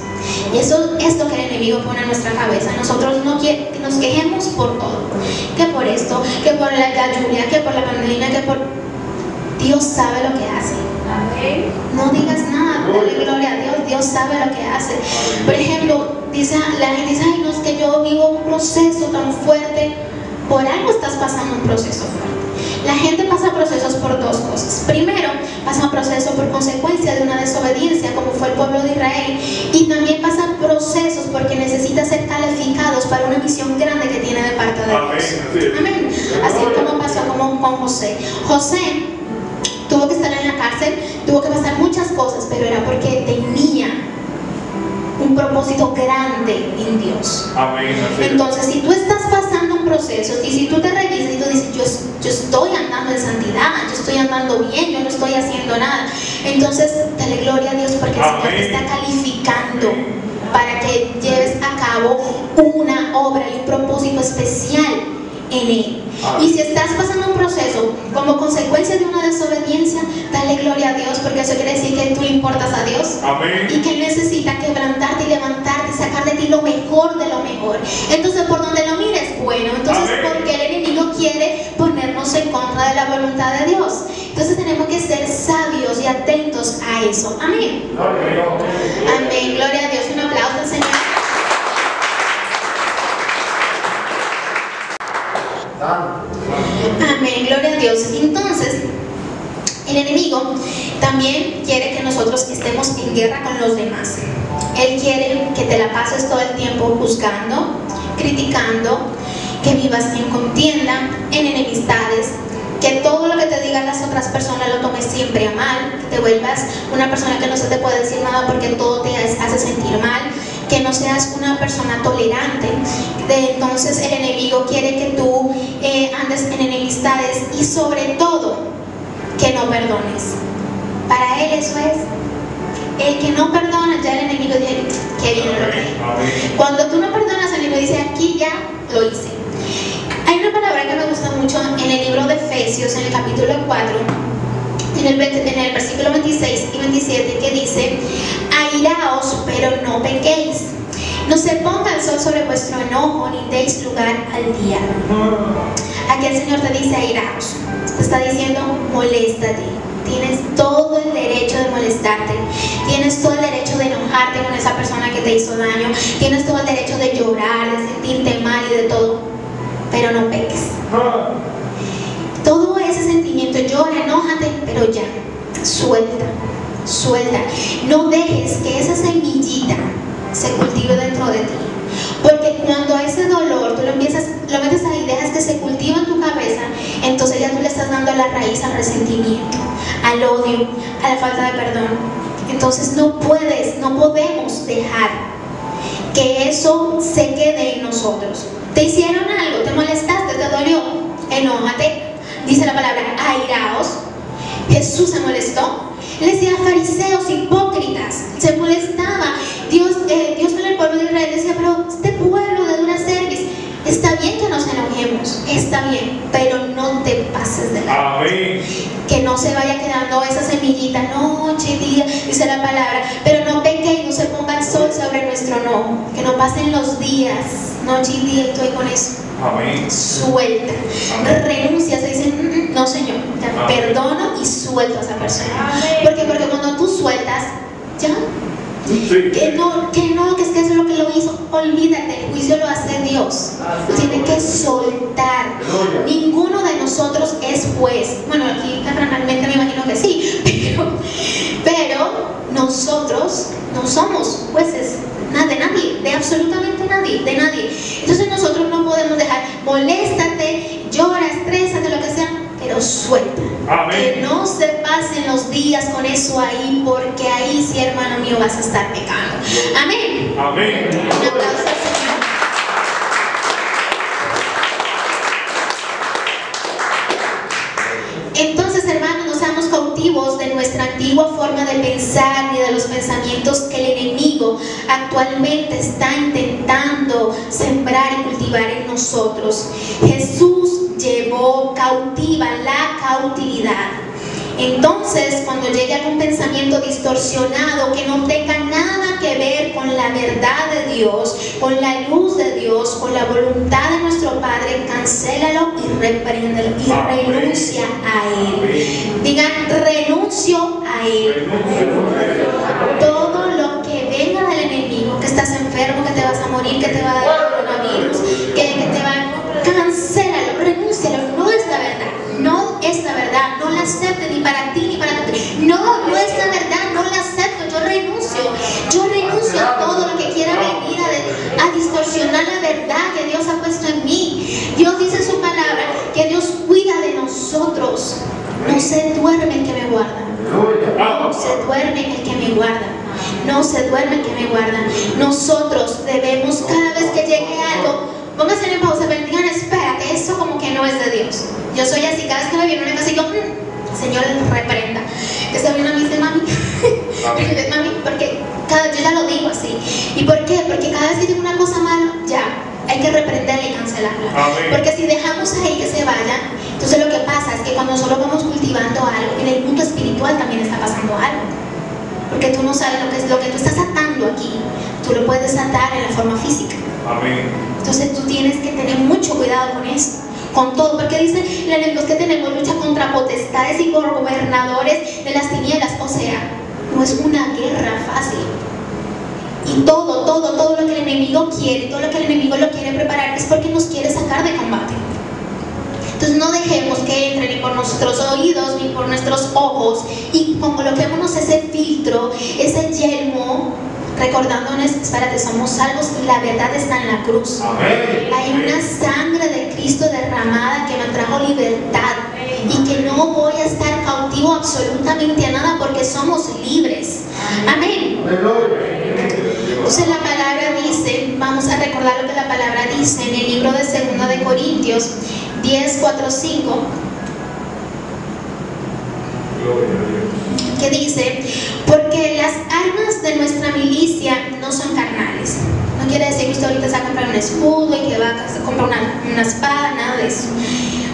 Y eso es lo que el enemigo pone en nuestra cabeza. Nosotros no que nos quejemos por todo. Que por esto, que por la, la lluvia, que por la pandemia, que por... Dios sabe lo que hace. No digas nada, dale gloria a Dios. Dios sabe lo que hace. Por ejemplo, dice, la gente dice, ay, no es que yo vivo un proceso tan fuerte. Por algo estás pasando un proceso fuerte. La gente pasa procesos por dos cosas. Primero, pasa un proceso por consecuencia de una desobediencia, como fue el pueblo de Israel. Y también pasan procesos porque necesita ser calificados para una misión grande que tiene de parte de. Dios. Amén. Así como pasó como con José. José tuvo que estar en la cárcel, tuvo que pasar muchas cosas, pero era porque tenía un propósito grande en Dios. Amén. Entonces, si tú estás pasando un proceso y si tú te revisas y tú dices, yo, yo estoy andando en santidad, yo estoy andando bien, yo no estoy haciendo nada, entonces dale gloria a Dios porque el Señor te está calificando para que lleves a cabo una obra y un propósito especial en Él. Y si estás pasando un proceso como consecuencia de una desobediencia, dale gloria a Dios porque eso quiere decir que tú le importas a Dios y que Él necesita quebrantarte y levantarte y sacar de ti lo mejor de lo mejor. Entonces, por donde lo mires, bueno, entonces, Amén. porque el enemigo quiere ponernos en contra de la voluntad de Dios. Entonces, tenemos que ser sabios y atentos a eso. Amén. Amén. Gloria a Dios. Un aplauso al Señor. Amén, gloria a Dios. Entonces, el enemigo también quiere que nosotros estemos en guerra con los demás. Él quiere que te la pases todo el tiempo juzgando, criticando, que vivas en contienda, en enemistades, que todo lo que te digan las otras personas lo tomes siempre a mal, que te vuelvas una persona que no se te puede decir nada porque todo te hace sentir mal, que no seas una persona tolerante. De- entonces el enemigo quiere que tú eh, andes en enemistades y sobre todo que no perdones. Para él eso es. El que no perdona, ya el enemigo dice, que viene lo. Cuando tú no perdonas, el enemigo dice, aquí ya lo hice. Hay una palabra que me gusta mucho en el libro de Efesios, en el capítulo 4, en el, versículo 26 y 27, que dice, airaos, pero no pequéis. No se ponga el sol sobre vuestro enojo, ni deis lugar al diablo. Aquí el Señor te dice airaos. Te está diciendo, moléstate. Tienes todo el derecho de molestarte. Tienes todo el derecho de enojarte con esa persona que te hizo daño. Tienes todo el derecho de llorar, de sentirte mal y de todo. Pero no peques. Todo ese sentimiento, llora, enójate, pero ya, suelta, suelta. No dejes que esa semillita se cultive dentro de ti. Porque cuando ese dolor tú lo empiezas, lo metes ahí, dejas que se cultiva en tu cabeza, entonces ya tú le estás dando la raíz al resentimiento, al odio, a la falta de perdón. Entonces no puedes, no podemos dejar que eso se quede en nosotros. Te hicieron algo, te molestaste, te dolió, enójate. Dice la palabra, airaos. Jesús se molestó. Le decía fariseos hipócritas, se molestaba. Dios, eh, Dios con el pueblo de Israel decía, pero este pueblo de dura cerviz, está bien que nos enojemos, está bien, pero no te pases de la Amén. que no se vaya quedando esa semillita noche y día, dice la palabra, pero no peque y no se ponga el sol sobre nuestro no, que no pasen los días, noche y día, estoy con eso, Amén. suelta, Amén. renuncia, se dice, "Mm, mm, no señor, ya Amén. perdono y suelto a esa persona, porque porque cuando tú sueltas, ya, Sí. que no, que no, que es que eso es lo que lo hizo, olvídate, el juicio lo hace Dios, tiene que soltar, Ninguno de nosotros es juez. Bueno, aquí terrenalmente me imagino que sí, [laughs] pero, pero nosotros no somos jueces de nadie, de absolutamente nadie, de nadie. Entonces nosotros no podemos dejar, moléstate, llora, estrésate, lo que sea, pero suelta. Amén. Que no se pasen los días con eso ahí, porque ahí sí, hermano mío, vas a estar pecando. Amén. Amén. Un aplauso al Señor. Entonces, hermanos, no seamos cautivos de nuestra antigua forma de pensar ni de los pensamientos que el enemigo actualmente está intentando sembrar y cultivar en nosotros. Jesús llevó cautiva la cautividad. Entonces, cuando llegue algún pensamiento distorsionado que no tenga nada que ver con la verdad de Dios, con la luz de Dios, con la voluntad de nuestro Padre, cancélalo y repréndelo y Amén. renuncia a Él. Digan, renuncio a Él. Todo lo que venga del enemigo, que estás enfermo, que te vas a morir, que te va a dar coronavirus, que, que te va a... Cancélalo, renúncialo, no es la verdad, no es la verdad, no la aceptes ni para ti ni para tu... No, no es la verdad, no la acepto, yo renuncio, yo renuncio a todo lo que quiera venir a, de- a distorsionar la verdad que Dios ha puesto en mí. Dios dice su palabra que Dios cuida de nosotros, no se duerme el que me guarda. No se duerme el que me guarda. No se duerme el que me guarda. Nosotros debemos, cada vez que llegue algo, pónganse en pausa, pero digan, espérate, eso como que no es de Dios. Yo soy así, cada vez que me viene una cosa, digo, "Mm, Señor, reprenda. Que se viene a mí dice, mami, [laughs] mami, porque cada, yo ya lo digo así. ¿Y por qué? Porque cada vez que digo una cosa mala, ya, hay que reprenderla y cancelarla. Amén. Porque si dejamos ahí que se vaya, entonces lo que pasa es que cuando nosotros vamos cultivando algo, en el mundo espiritual también está pasando algo. Porque tú no sabes lo que, es, lo que tú estás atando aquí, tú lo puedes atar en la forma física. Amén. Entonces tú tienes que tener mucho cuidado con eso, con todo, porque dice el enemigo que tenemos lucha contra potestades y gobernadores de las tinieblas, o sea, no es una guerra fácil. Y todo, todo, todo lo que el enemigo quiere, todo lo que el enemigo lo quiere preparar es porque nos quiere sacar de combate. Entonces no dejemos que entre ni por nuestros oídos ni por nuestros ojos y coloquémonos ese filtro, ese yelmo, recordándonos, espérate, somos salvos y la verdad está en la cruz. Amén. Hay una sangre de Cristo derramada que me trajo libertad y que no voy a estar cautivo absolutamente a nada porque somos libres. Amén. Entonces la palabra dice, vamos a recordar lo que la palabra dice en el libro de 2 de Corintios 10, 4, 5, Gloria a Dios. que dice, porque las armas de nuestra milicia no son carnales. No quiere decir que usted ahorita se va a comprar un escudo y que va a comprar una, una espada, nada de eso.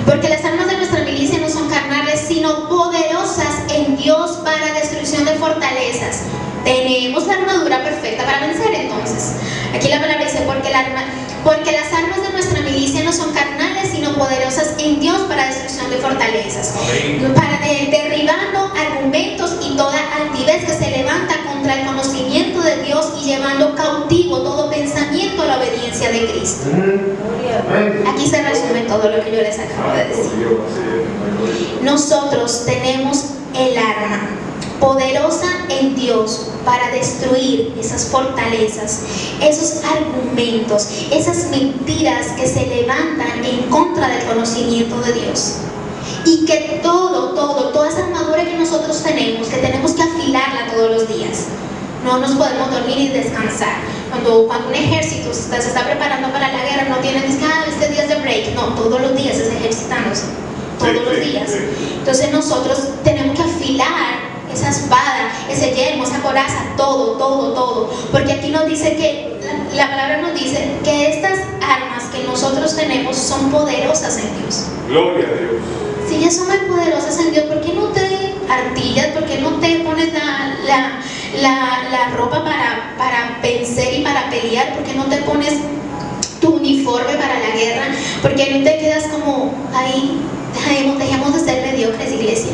Porque las armas de nuestra milicia no son carnales, sino poderosas en Dios para destrucción de fortalezas. Tenemos la armadura perfecta para vencer entonces. Aquí la palabra dice, porque, la arma- porque las armas de nuestra milicia no son carnales, sino poderosas en Dios para destrucción de fortalezas. Amén. Para de- derribando argumentos y toda altivez que se levanta contra el conocimiento de Dios y llevando cautivo todo pensamiento a la obediencia de Cristo. Aquí se resume todo lo que yo les acabo de decir. Nosotros tenemos el arma poderosa en Dios para destruir esas fortalezas, esos argumentos, esas mentiras que se levantan en contra del conocimiento de Dios. Y que todo, todo, toda esa armadura que nosotros tenemos, que tenemos que afilarla todos los días. No nos podemos dormir y descansar. Cuando, cuando un ejército se está, se está preparando para la guerra, no tienen que ah, este día es de break. No, todos los días es ejercitándose. Todos los días. Entonces nosotros tenemos que afilar esa espada, ese yelmo, esa coraza, todo, todo, todo. Porque aquí nos dice que, la, la palabra nos dice que estas armas que nosotros tenemos son poderosas en Dios. Gloria a Dios. Si ya son muy poderosas en Dios, ¿por qué no te artillas? ¿Por qué no te pones la, la, la, la ropa para, para vencer y para pelear? ¿Por qué no te pones tu uniforme para la guerra? ¿Por qué no te quedas como ahí? Dejemos, dejemos de ser mediocres, iglesia.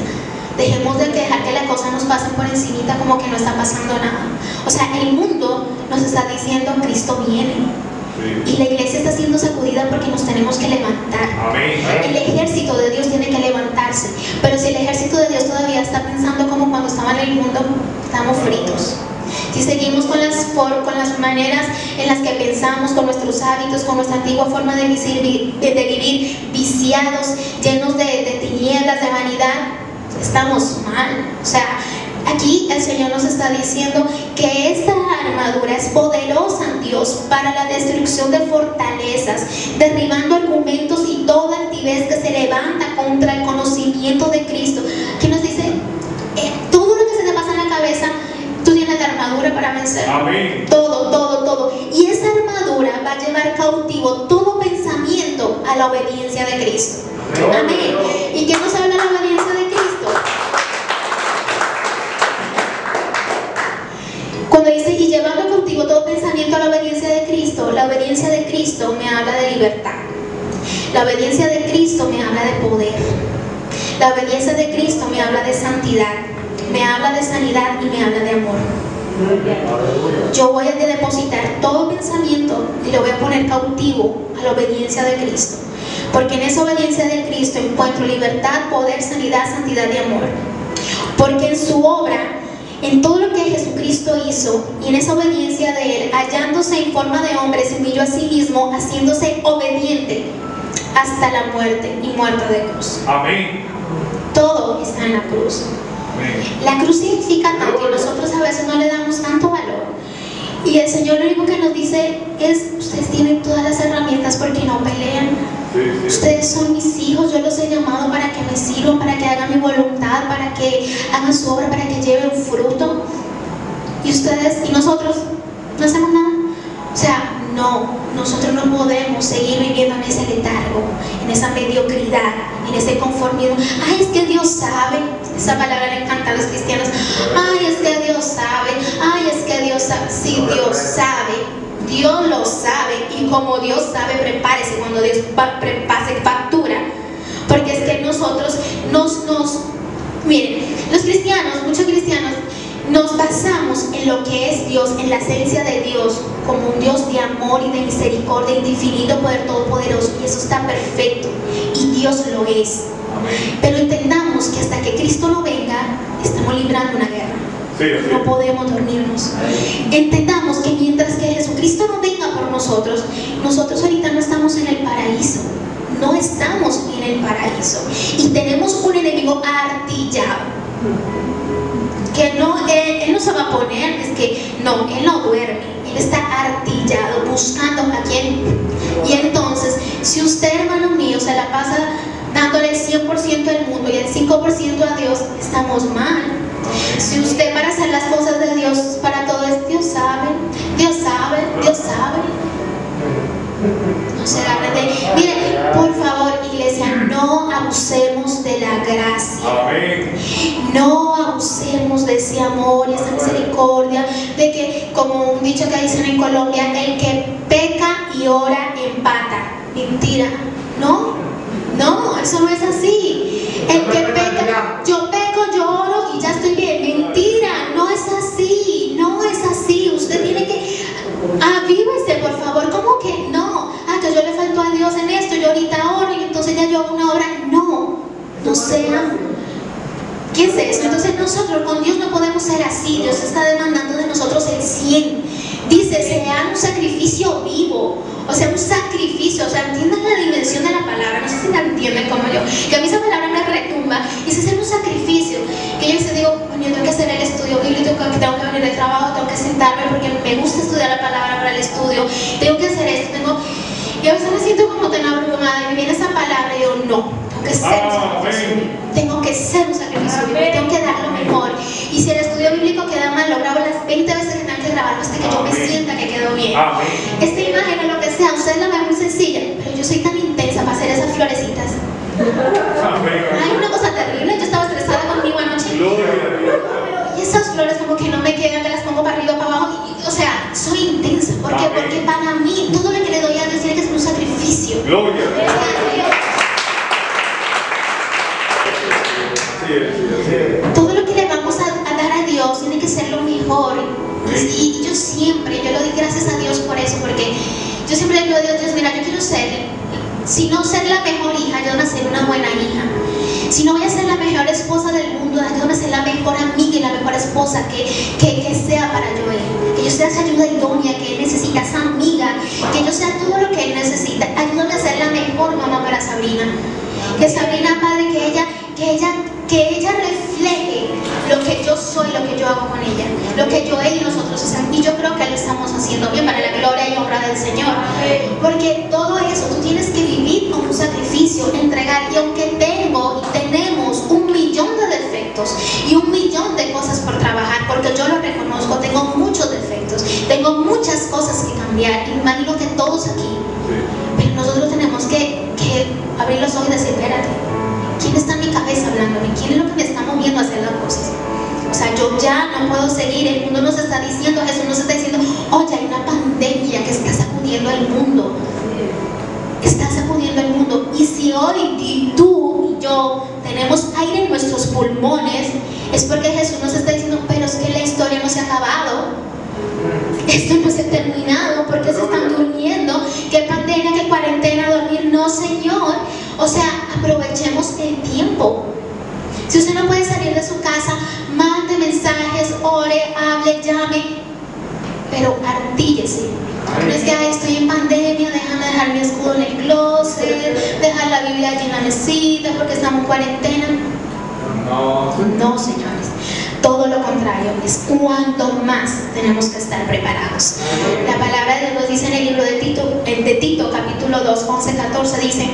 Dejemos de dejar que las cosas nos pasen por encimita como que no está pasando nada. O sea, el mundo nos está diciendo Cristo viene. Y la iglesia está siendo sacudida porque nos tenemos que levantar. Amén. El ejército de Dios tiene que levantarse. Pero si el ejército de Dios todavía está pensando como cuando estaba en el mundo, estamos fritos. Si seguimos con las, con las maneras en las que pensamos, con nuestros hábitos, con nuestra antigua forma de vivir, de vivir viciados, llenos de, de tinieblas, de vanidad, estamos mal. O sea, aquí el Señor nos está diciendo que esta armadura es poderosa en Dios para la destrucción de fortalezas, derribando argumentos y toda altivez que se levanta contra el conocimiento de Cristo. Aquí nos dice, eh, todo lo que se te pasa en la cabeza, tú tienes la armadura para vencer. Amén. Todo, todo, todo. Y esa armadura va a llevar cautivo todo pensamiento a la obediencia de Cristo. Amén. ¿Y qué nos habla la obediencia todo pensamiento a la obediencia de Cristo, la obediencia de Cristo me habla de libertad. La obediencia de Cristo me habla de poder. La obediencia de Cristo me habla de santidad, me habla de sanidad y me habla de amor. Yo voy a depositar todo pensamiento y lo voy a poner cautivo a la obediencia de Cristo. Porque en esa obediencia de Cristo encuentro libertad, poder, sanidad, santidad y amor. Porque en su obra, en todo lo que Jesucristo hizo y en esa obediencia de Él, hallándose en forma de hombre, se humilló a sí mismo, haciéndose obediente hasta la muerte y muerte de cruz. Amén. Todo está en la cruz. Amén. La cruz significa tanto y nosotros a veces no le damos tanto valor. Y el Señor lo único que nos dice es, ustedes tienen todas las herramientas porque no pelean. Ustedes son mis hijos, yo los he llamado para que me sirvan, para que hagan mi voluntad, para que hagan su obra, para que lleven fruto. Y ustedes y nosotros no hacemos nada. O sea, no, nosotros no podemos seguir viviendo en ese letargo, en esa mediocridad, en ese conformismo. Ay, es que Dios sabe. Esa palabra le encanta a los cristianos. Ay, es que Dios sabe. Ay, es que Dios sabe. Sí, Dios sabe. Dios lo sabe. Y como Dios sabe, prepárese cuando Dios pase factura. Porque es que nosotros nos, nos, miren, los cristianos, muchos cristianos, nos basamos en lo que es Dios, en la esencia de Dios, como un Dios de amor y de misericordia y de infinito poder todopoderoso. Y eso está perfecto. Y Dios lo es. Pero entendamos que hasta que Cristo no venga, estamos librando una guerra. No podemos dormirnos. Entendamos que mientras que Jesucristo no venga por nosotros, nosotros ahorita no estamos en el paraíso. No estamos en el paraíso. Y tenemos un enemigo artillado. Que no, él, él no se va a poner, es que no, él no duerme. Él está artillado, buscando a quien. Y entonces, si usted, hermano mío, se la pasa dándole el 100% al mundo y el 5% a Dios, estamos mal. Si usted para hacer las cosas de Dios, para todo es Dios sabe, Dios sabe, Dios sabe. No se hable de. Mire, por favor, iglesia, no abusemos de la gracia. No abusemos de ese amor y esa misericordia, de que, como un dicho que dicen en Colombia, el que peca y ora empata. Mentira. No, no, eso no es así. El que peca, yo peco, yo oro y ya estoy bien. Mentira, no es así, no es así. Usted tiene que, avívese, por favor. ¿Cómo que no? Ah, que yo le falto a Dios en esto, yo ahorita oro y entonces ya yo hago una obra. No, no sea ¿Qué es esto? Entonces nosotros con Dios no podemos ser así. Dios está demandando de nosotros el 100. Dice, sea un sacrificio vivo. O sea, un sacrificio. O sea, entiendan la dimensión de la palabra. No sé si la entienden como yo. Que a mí esa palabra me retumba. Dice, ser un sacrificio. Que yo veces digo, bueno, yo tengo que hacer el estudio bíblico, que tengo que venir de trabajo, tengo que sentarme porque me gusta estudiar la palabra para el estudio. Tengo que hacer esto, tengo... Y a veces me siento como tan abrumada y me viene esa palabra y yo, no, tengo que ser un sacrificio. Tengo que ser un sacrificio tengo que dar lo mejor. Y si el estudio bíblico queda mal, lo grabo las 20 veces que grabarlo hasta que yo me sienta que quedó bien. Amén. Esta imagen o lo que sea, ustedes la ven muy sencilla, pero yo soy tan intensa para hacer esas florecitas. Amén. Hay una cosa terrible, yo estaba estresada conmigo anoche. Gloria a Dios. Y esas flores como que no me quedan, que las pongo para arriba, para abajo. y- o sea, soy intensa. ¿Por qué? Porque para mí todo lo que le doy a Dios tiene que ser un sacrificio. Gloria a Dios. Así es, sí, así es. todo lo que le vamos a, a dar a Dios tiene que ser lo mejor. Y, y yo siempre, yo le doy gracias a Dios por eso, porque yo siempre le digo a Dios, Dios, mira, yo quiero ser, si no ser la mejor hija, ayúdame a ser una buena hija. Si no voy a ser la mejor esposa del mundo, ayúdame a ser la mejor amiga y la mejor esposa que, que, que sea para Joel. Que yo sea esa ayuda idónea que él necesita, esa amiga, que yo sea todo lo que él necesita. Ayúdame a ser la mejor mamá para Sabrina. Que Sabrina, Padre, que ella, que ella, que ella refleje lo que yo soy, lo que yo hago con ella, lo que yo él y nosotros hacemos. Y yo creo que lo estamos haciendo bien para la gloria y honra del Señor. Porque todo eso tú tienes que vivir con un sacrificio, entregar. Y aunque tengo y tenemos un millón de defectos y un millón de cosas por trabajar, porque yo lo reconozco, tengo muchos defectos, tengo muchas cosas que cambiar. Imagino que todos aquí. Pero nosotros tenemos que, que abrir los ojos y decir, espérate, ¿quién está en mi cabeza hablándome? ¿Quién es lo que me está moviendo a hacer las cosas? O sea, yo ya no puedo seguir, el mundo nos está diciendo, Jesús nos está diciendo, oye, hay una pandemia que está sacudiendo el mundo. Está sacudiendo el mundo. Y si hoy tú y yo tenemos aire en nuestros pulmones, es porque Jesús nos está diciendo, pero es que la historia no se ha acabado. Esto no se ha terminado porque se están durmiendo. ¿Qué pandemia, qué cuarentena, dormir? No, Señor. O sea, aprovechemos el tiempo. Si usted no puede salir de su casa, mande mensajes, ore, hable, llame, pero artíllese. No es que "Ay, estoy en pandemia, déjame dejar mi escudo en el closet, dejar la Biblia allí en la mesita porque estamos en cuarentena. No, No, señores. Todo lo contrario, es cuanto más tenemos que estar preparados. La palabra de Dios dice en el libro de Tito, de Tito capítulo 2, 11, 14, dice,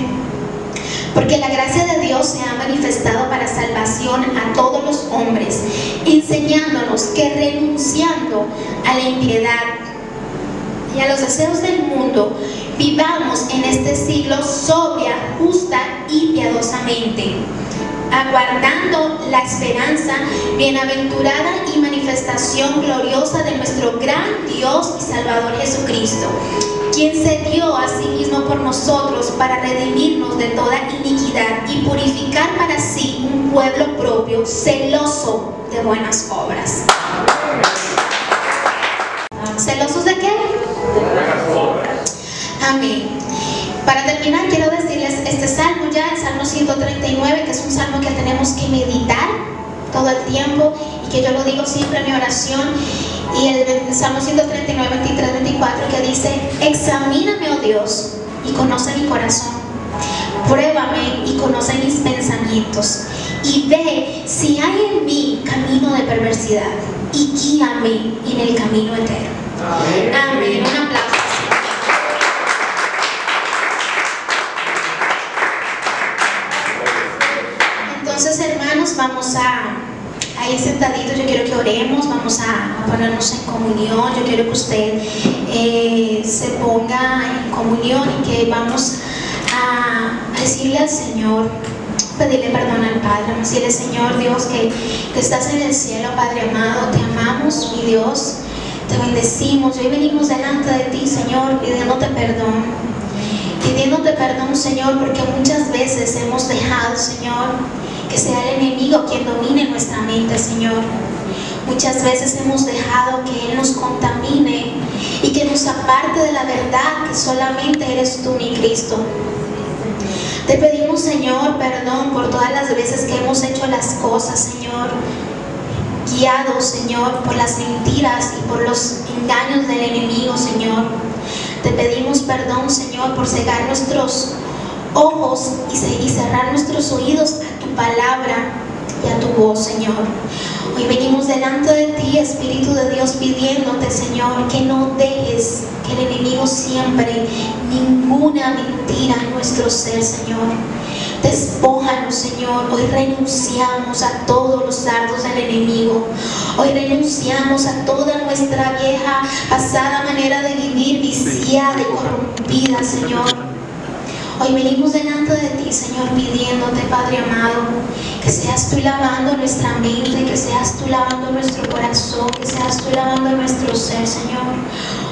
porque la gracia de Dios se ha manifestado para salvación a todos los hombres, enseñándonos que renunciando a la impiedad y a los deseos del mundo, vivamos en este siglo sobria, justa y piadosamente, aguardando la esperanza bienaventurada y manifestación gloriosa de nuestro gran Dios y Jesucristo, quien se dio a sí mismo por nosotros para redimirnos de toda iniquidad y purificar para sí un pueblo propio, celoso de buenas obras. ¿Celosos de qué? Amén. Para terminar, quiero decirles este salmo ya, el Salmo 139, que es un salmo que tenemos que meditar todo el tiempo y que yo lo digo siempre en mi oración. Y el, Salmo 139, 23, 24, que dice, examíname, oh Dios, y conoce mi corazón. Pruébame y conoce mis pensamientos. Y ve si hay en mí camino de perversidad y guíame en el camino eterno. Amén. A ir sentaditos. Yo quiero que oremos, vamos a, ponernos en comunión. Yo quiero que usted eh, se ponga en comunión y que vamos a decirle al Señor, pedirle perdón al Padre, decirle, Señor Dios, que, que estás en el cielo, Padre amado, te amamos, mi Dios, te bendecimos. Hoy venimos delante de ti, Señor, pidiéndote perdón pidiéndote perdón, Señor, porque muchas veces hemos dejado, Señor, que sea el enemigo quien domine nuestra mente, Señor. Muchas veces hemos dejado que Él nos contamine y que nos aparte de la verdad que solamente eres tú, mi Cristo. Te pedimos, Señor, perdón por todas las veces que hemos hecho las cosas, Señor, guiados, Señor, por las mentiras y por los engaños del enemigo, Señor. Te pedimos perdón, Señor, por cegar nuestros ojos y, ce- y cerrar nuestros oídos a tu palabra y a tu voz, Señor. Hoy venimos delante de ti, Espíritu de Dios, pidiéndote, Señor, que no dejes que el enemigo siempre ninguna mentira en nuestro ser, Señor. Despójanos, Señor. Hoy renunciamos a todos los dardos del enemigo. Hoy renunciamos a toda nuestra vieja, pasada manera de vivir, viciada y corrompida, Señor. Hoy venimos delante de ti, Señor, pidiéndote, Padre amado, que seas tú lavando nuestra mente, que seas tú lavando nuestro corazón, que seas tú lavando nuestro ser, Señor.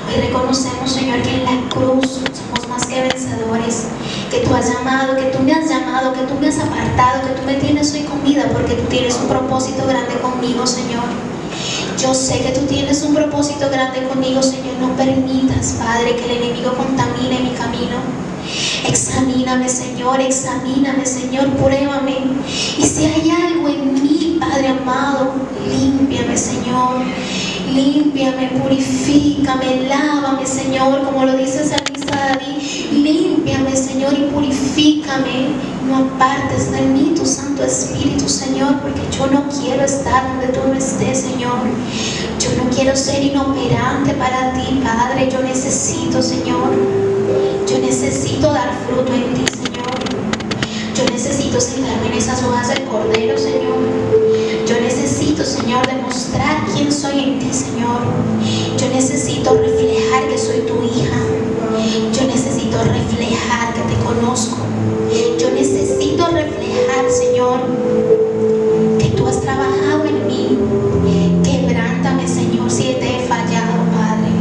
Hoy reconocemos, Señor, que en la cruz somos más que vencedores, que tú has llamado, que tú me has llamado, que tú me has apartado, que tú me tienes hoy con vida, porque tú tienes un propósito grande conmigo, Señor. Yo sé que tú tienes un propósito grande conmigo, Señor. No permitas, Padre, que el enemigo contamine mi camino. Examíname, Señor, examíname, Señor, pruébame. Y si hay algo en mí, Padre amado, límpiame, Señor. Límpiame, purifícame, lávame, Señor, como lo dice salmista David. Límpiame, Señor, y purifícame. No apartes de mí tu Santo Espíritu, Señor, porque yo no quiero estar donde tú no estés, Señor. Yo no quiero ser inoperante para ti, Padre. Yo necesito, Señor. Yo necesito dar fruto en ti, Señor. Yo necesito sentarme en esas hojas del Cordero, Señor. Yo necesito, Señor, demostrar quién soy en ti, Señor. Yo necesito reflejar que soy tu hija. Yo necesito reflejar que te conozco. Yo necesito reflejar, Señor, que tú has trabajado en mí. Quebrántame, Señor, si te he fallado, Padre.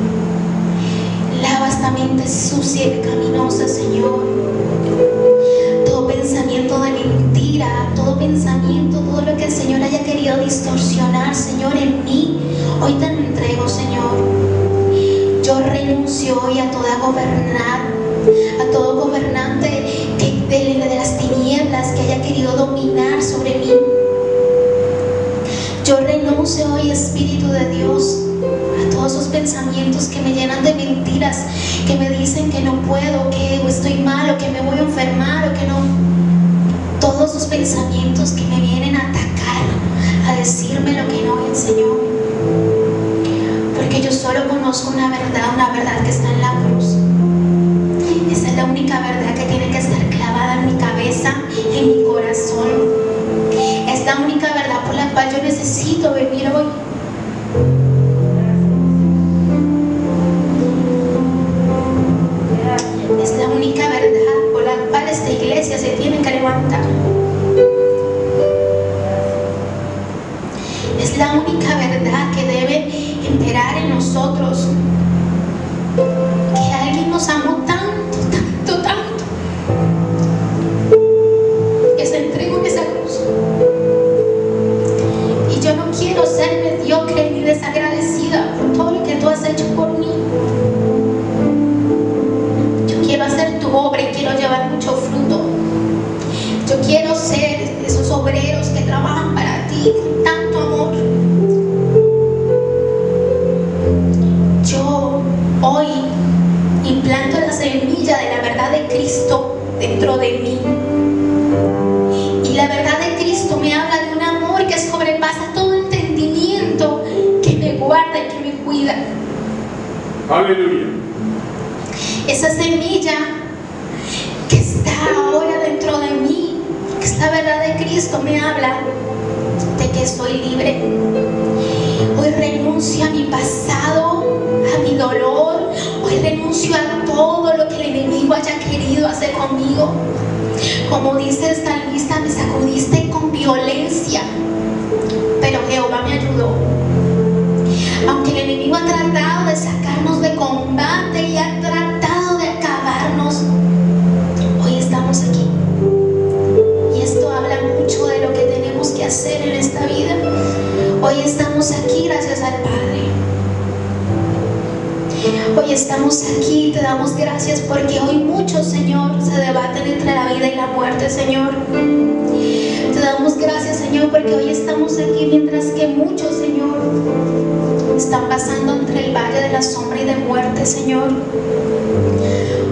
Lava esta sucia y pecaminosa, Señor. Todo pensamiento de mentira, todo pensamiento, todo lo que el Señor haya querido distorsionar, Señor, en mí, hoy te lo entrego, Señor. Yo renuncio hoy a toda gobernar, a todo gobernante de, de las tinieblas que haya querido dominar sobre mí. Yo renuncio hoy, Espíritu de Dios, a todos esos pensamientos que me llenan de mentiras, que me dicen que no puedo, que estoy mal, o que me voy a enfermar, o que no. Todos esos pensamientos que me vienen a atacar decirme lo que no es, Señor. Porque yo solo conozco una verdad, una verdad que está en la cruz. Esa es la única verdad que tiene que estar clavada en mi cabeza, en mi corazón. Es la única verdad por la cual yo necesito vivir hoy. Aleluya. Esa semilla que está ahora dentro de mí, que es la verdad de Cristo, me habla de que soy libre. Hoy renuncio a mi pasado, a mi dolor. Hoy renuncio a todo lo que el enemigo haya querido hacer conmigo. Como dice el salmista, me sacudiste con violencia, pero Jehová me ayudó. Ha tratado de sacarnos de combate y ha tratado de acabarnos, hoy estamos aquí. Y esto habla mucho de lo que tenemos que hacer en esta vida. Hoy estamos aquí gracias al Padre. Hoy estamos aquí te damos gracias porque hoy muchos, Señor, se debaten entre la vida y la muerte, Señor. Te damos gracias, Señor, porque hoy estamos aquí mientras que muchos, Señor, están pasando entre el valle de la sombra y de muerte, Señor.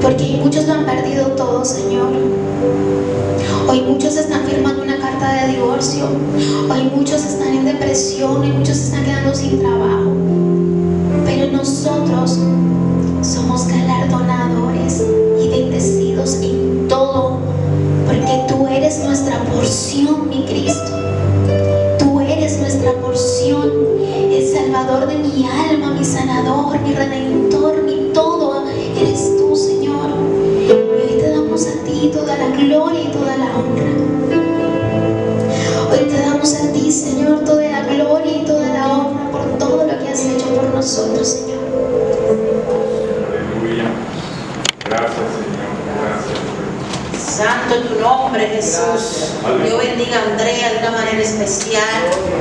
Porque muchos lo han perdido todo, Señor. Hoy muchos están firmando una carta de divorcio. Hoy muchos están en depresión. Hoy muchos están quedando sin trabajo. Pero nosotros somos galardonadores mi redentor, mi todo. Eres tú, Señor. Y hoy te damos a ti toda la gloria y toda la honra. Hoy te damos a ti, Señor, toda la gloria y toda la honra por todo lo que has hecho por nosotros, Señor. Aleluya. Gracias, Señor. Gracias. Santo tu nombre, Jesús. Dios bendiga a Andrea de una manera especial,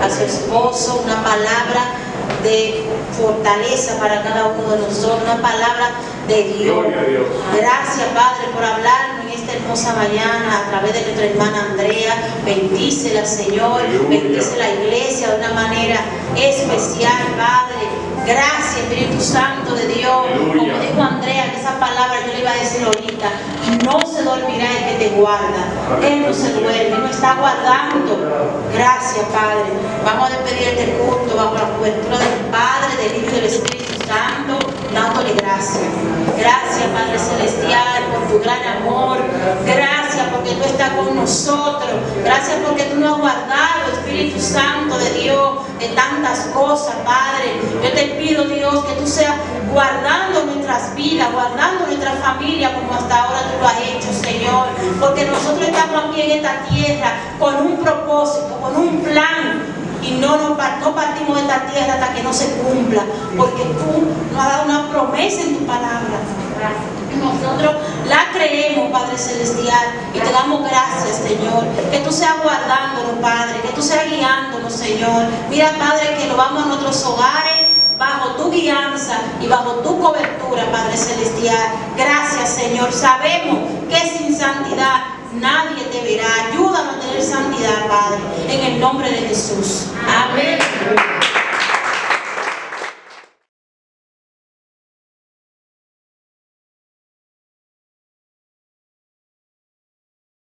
a su esposo, una palabra de fortaleza para cada uno de nosotros, una palabra de Dios. Gloria a Dios. Gracias, Padre, por hablarnos en esta hermosa mañana a través de nuestra hermana Andrea. Bendícela, Señor. Aleluya. Bendice la iglesia de una manera especial, Padre. Gracias, Espíritu Santo de Dios. Como dijo Andrea, que esa palabra yo le iba a decir ahorita, no se dormirá el que te guarda. Él no se duerme, no está guardando. Gracias, Padre. Vamos a despedir este culto bajo la cobertura del Padre, del Hijo y del Espíritu Santo, dándole gracias. Gracias, Padre Celestial, por tu gran amor. Gracias porque tú estás con nosotros. Gracias porque tú nos has guardado, Espíritu Santo de Dios, de tantas cosas, Padre. Yo te pido, Dios, que tú seas guardando nuestras vidas, guardando nuestra familia como hasta ahora tú lo has hecho, Señor. Porque nosotros estamos aquí en esta tierra con un propósito, con un plan. Y no, no partimos de esta tierra hasta que no se cumpla. Porque tú nos has dado una promesa en tu palabra. Nosotros la creemos, Padre Celestial, y te damos gracias, Señor. Que tú seas guardándonos, Padre, que tú seas guiándonos, Señor. Mira, Padre, que nos vamos a nuestros hogares bajo tu guianza y bajo tu cobertura, Padre Celestial. Gracias, Señor. Sabemos que sin santidad nadie te verá. Ayúdanos a tener santidad, Padre, en el nombre de Jesús. Amén.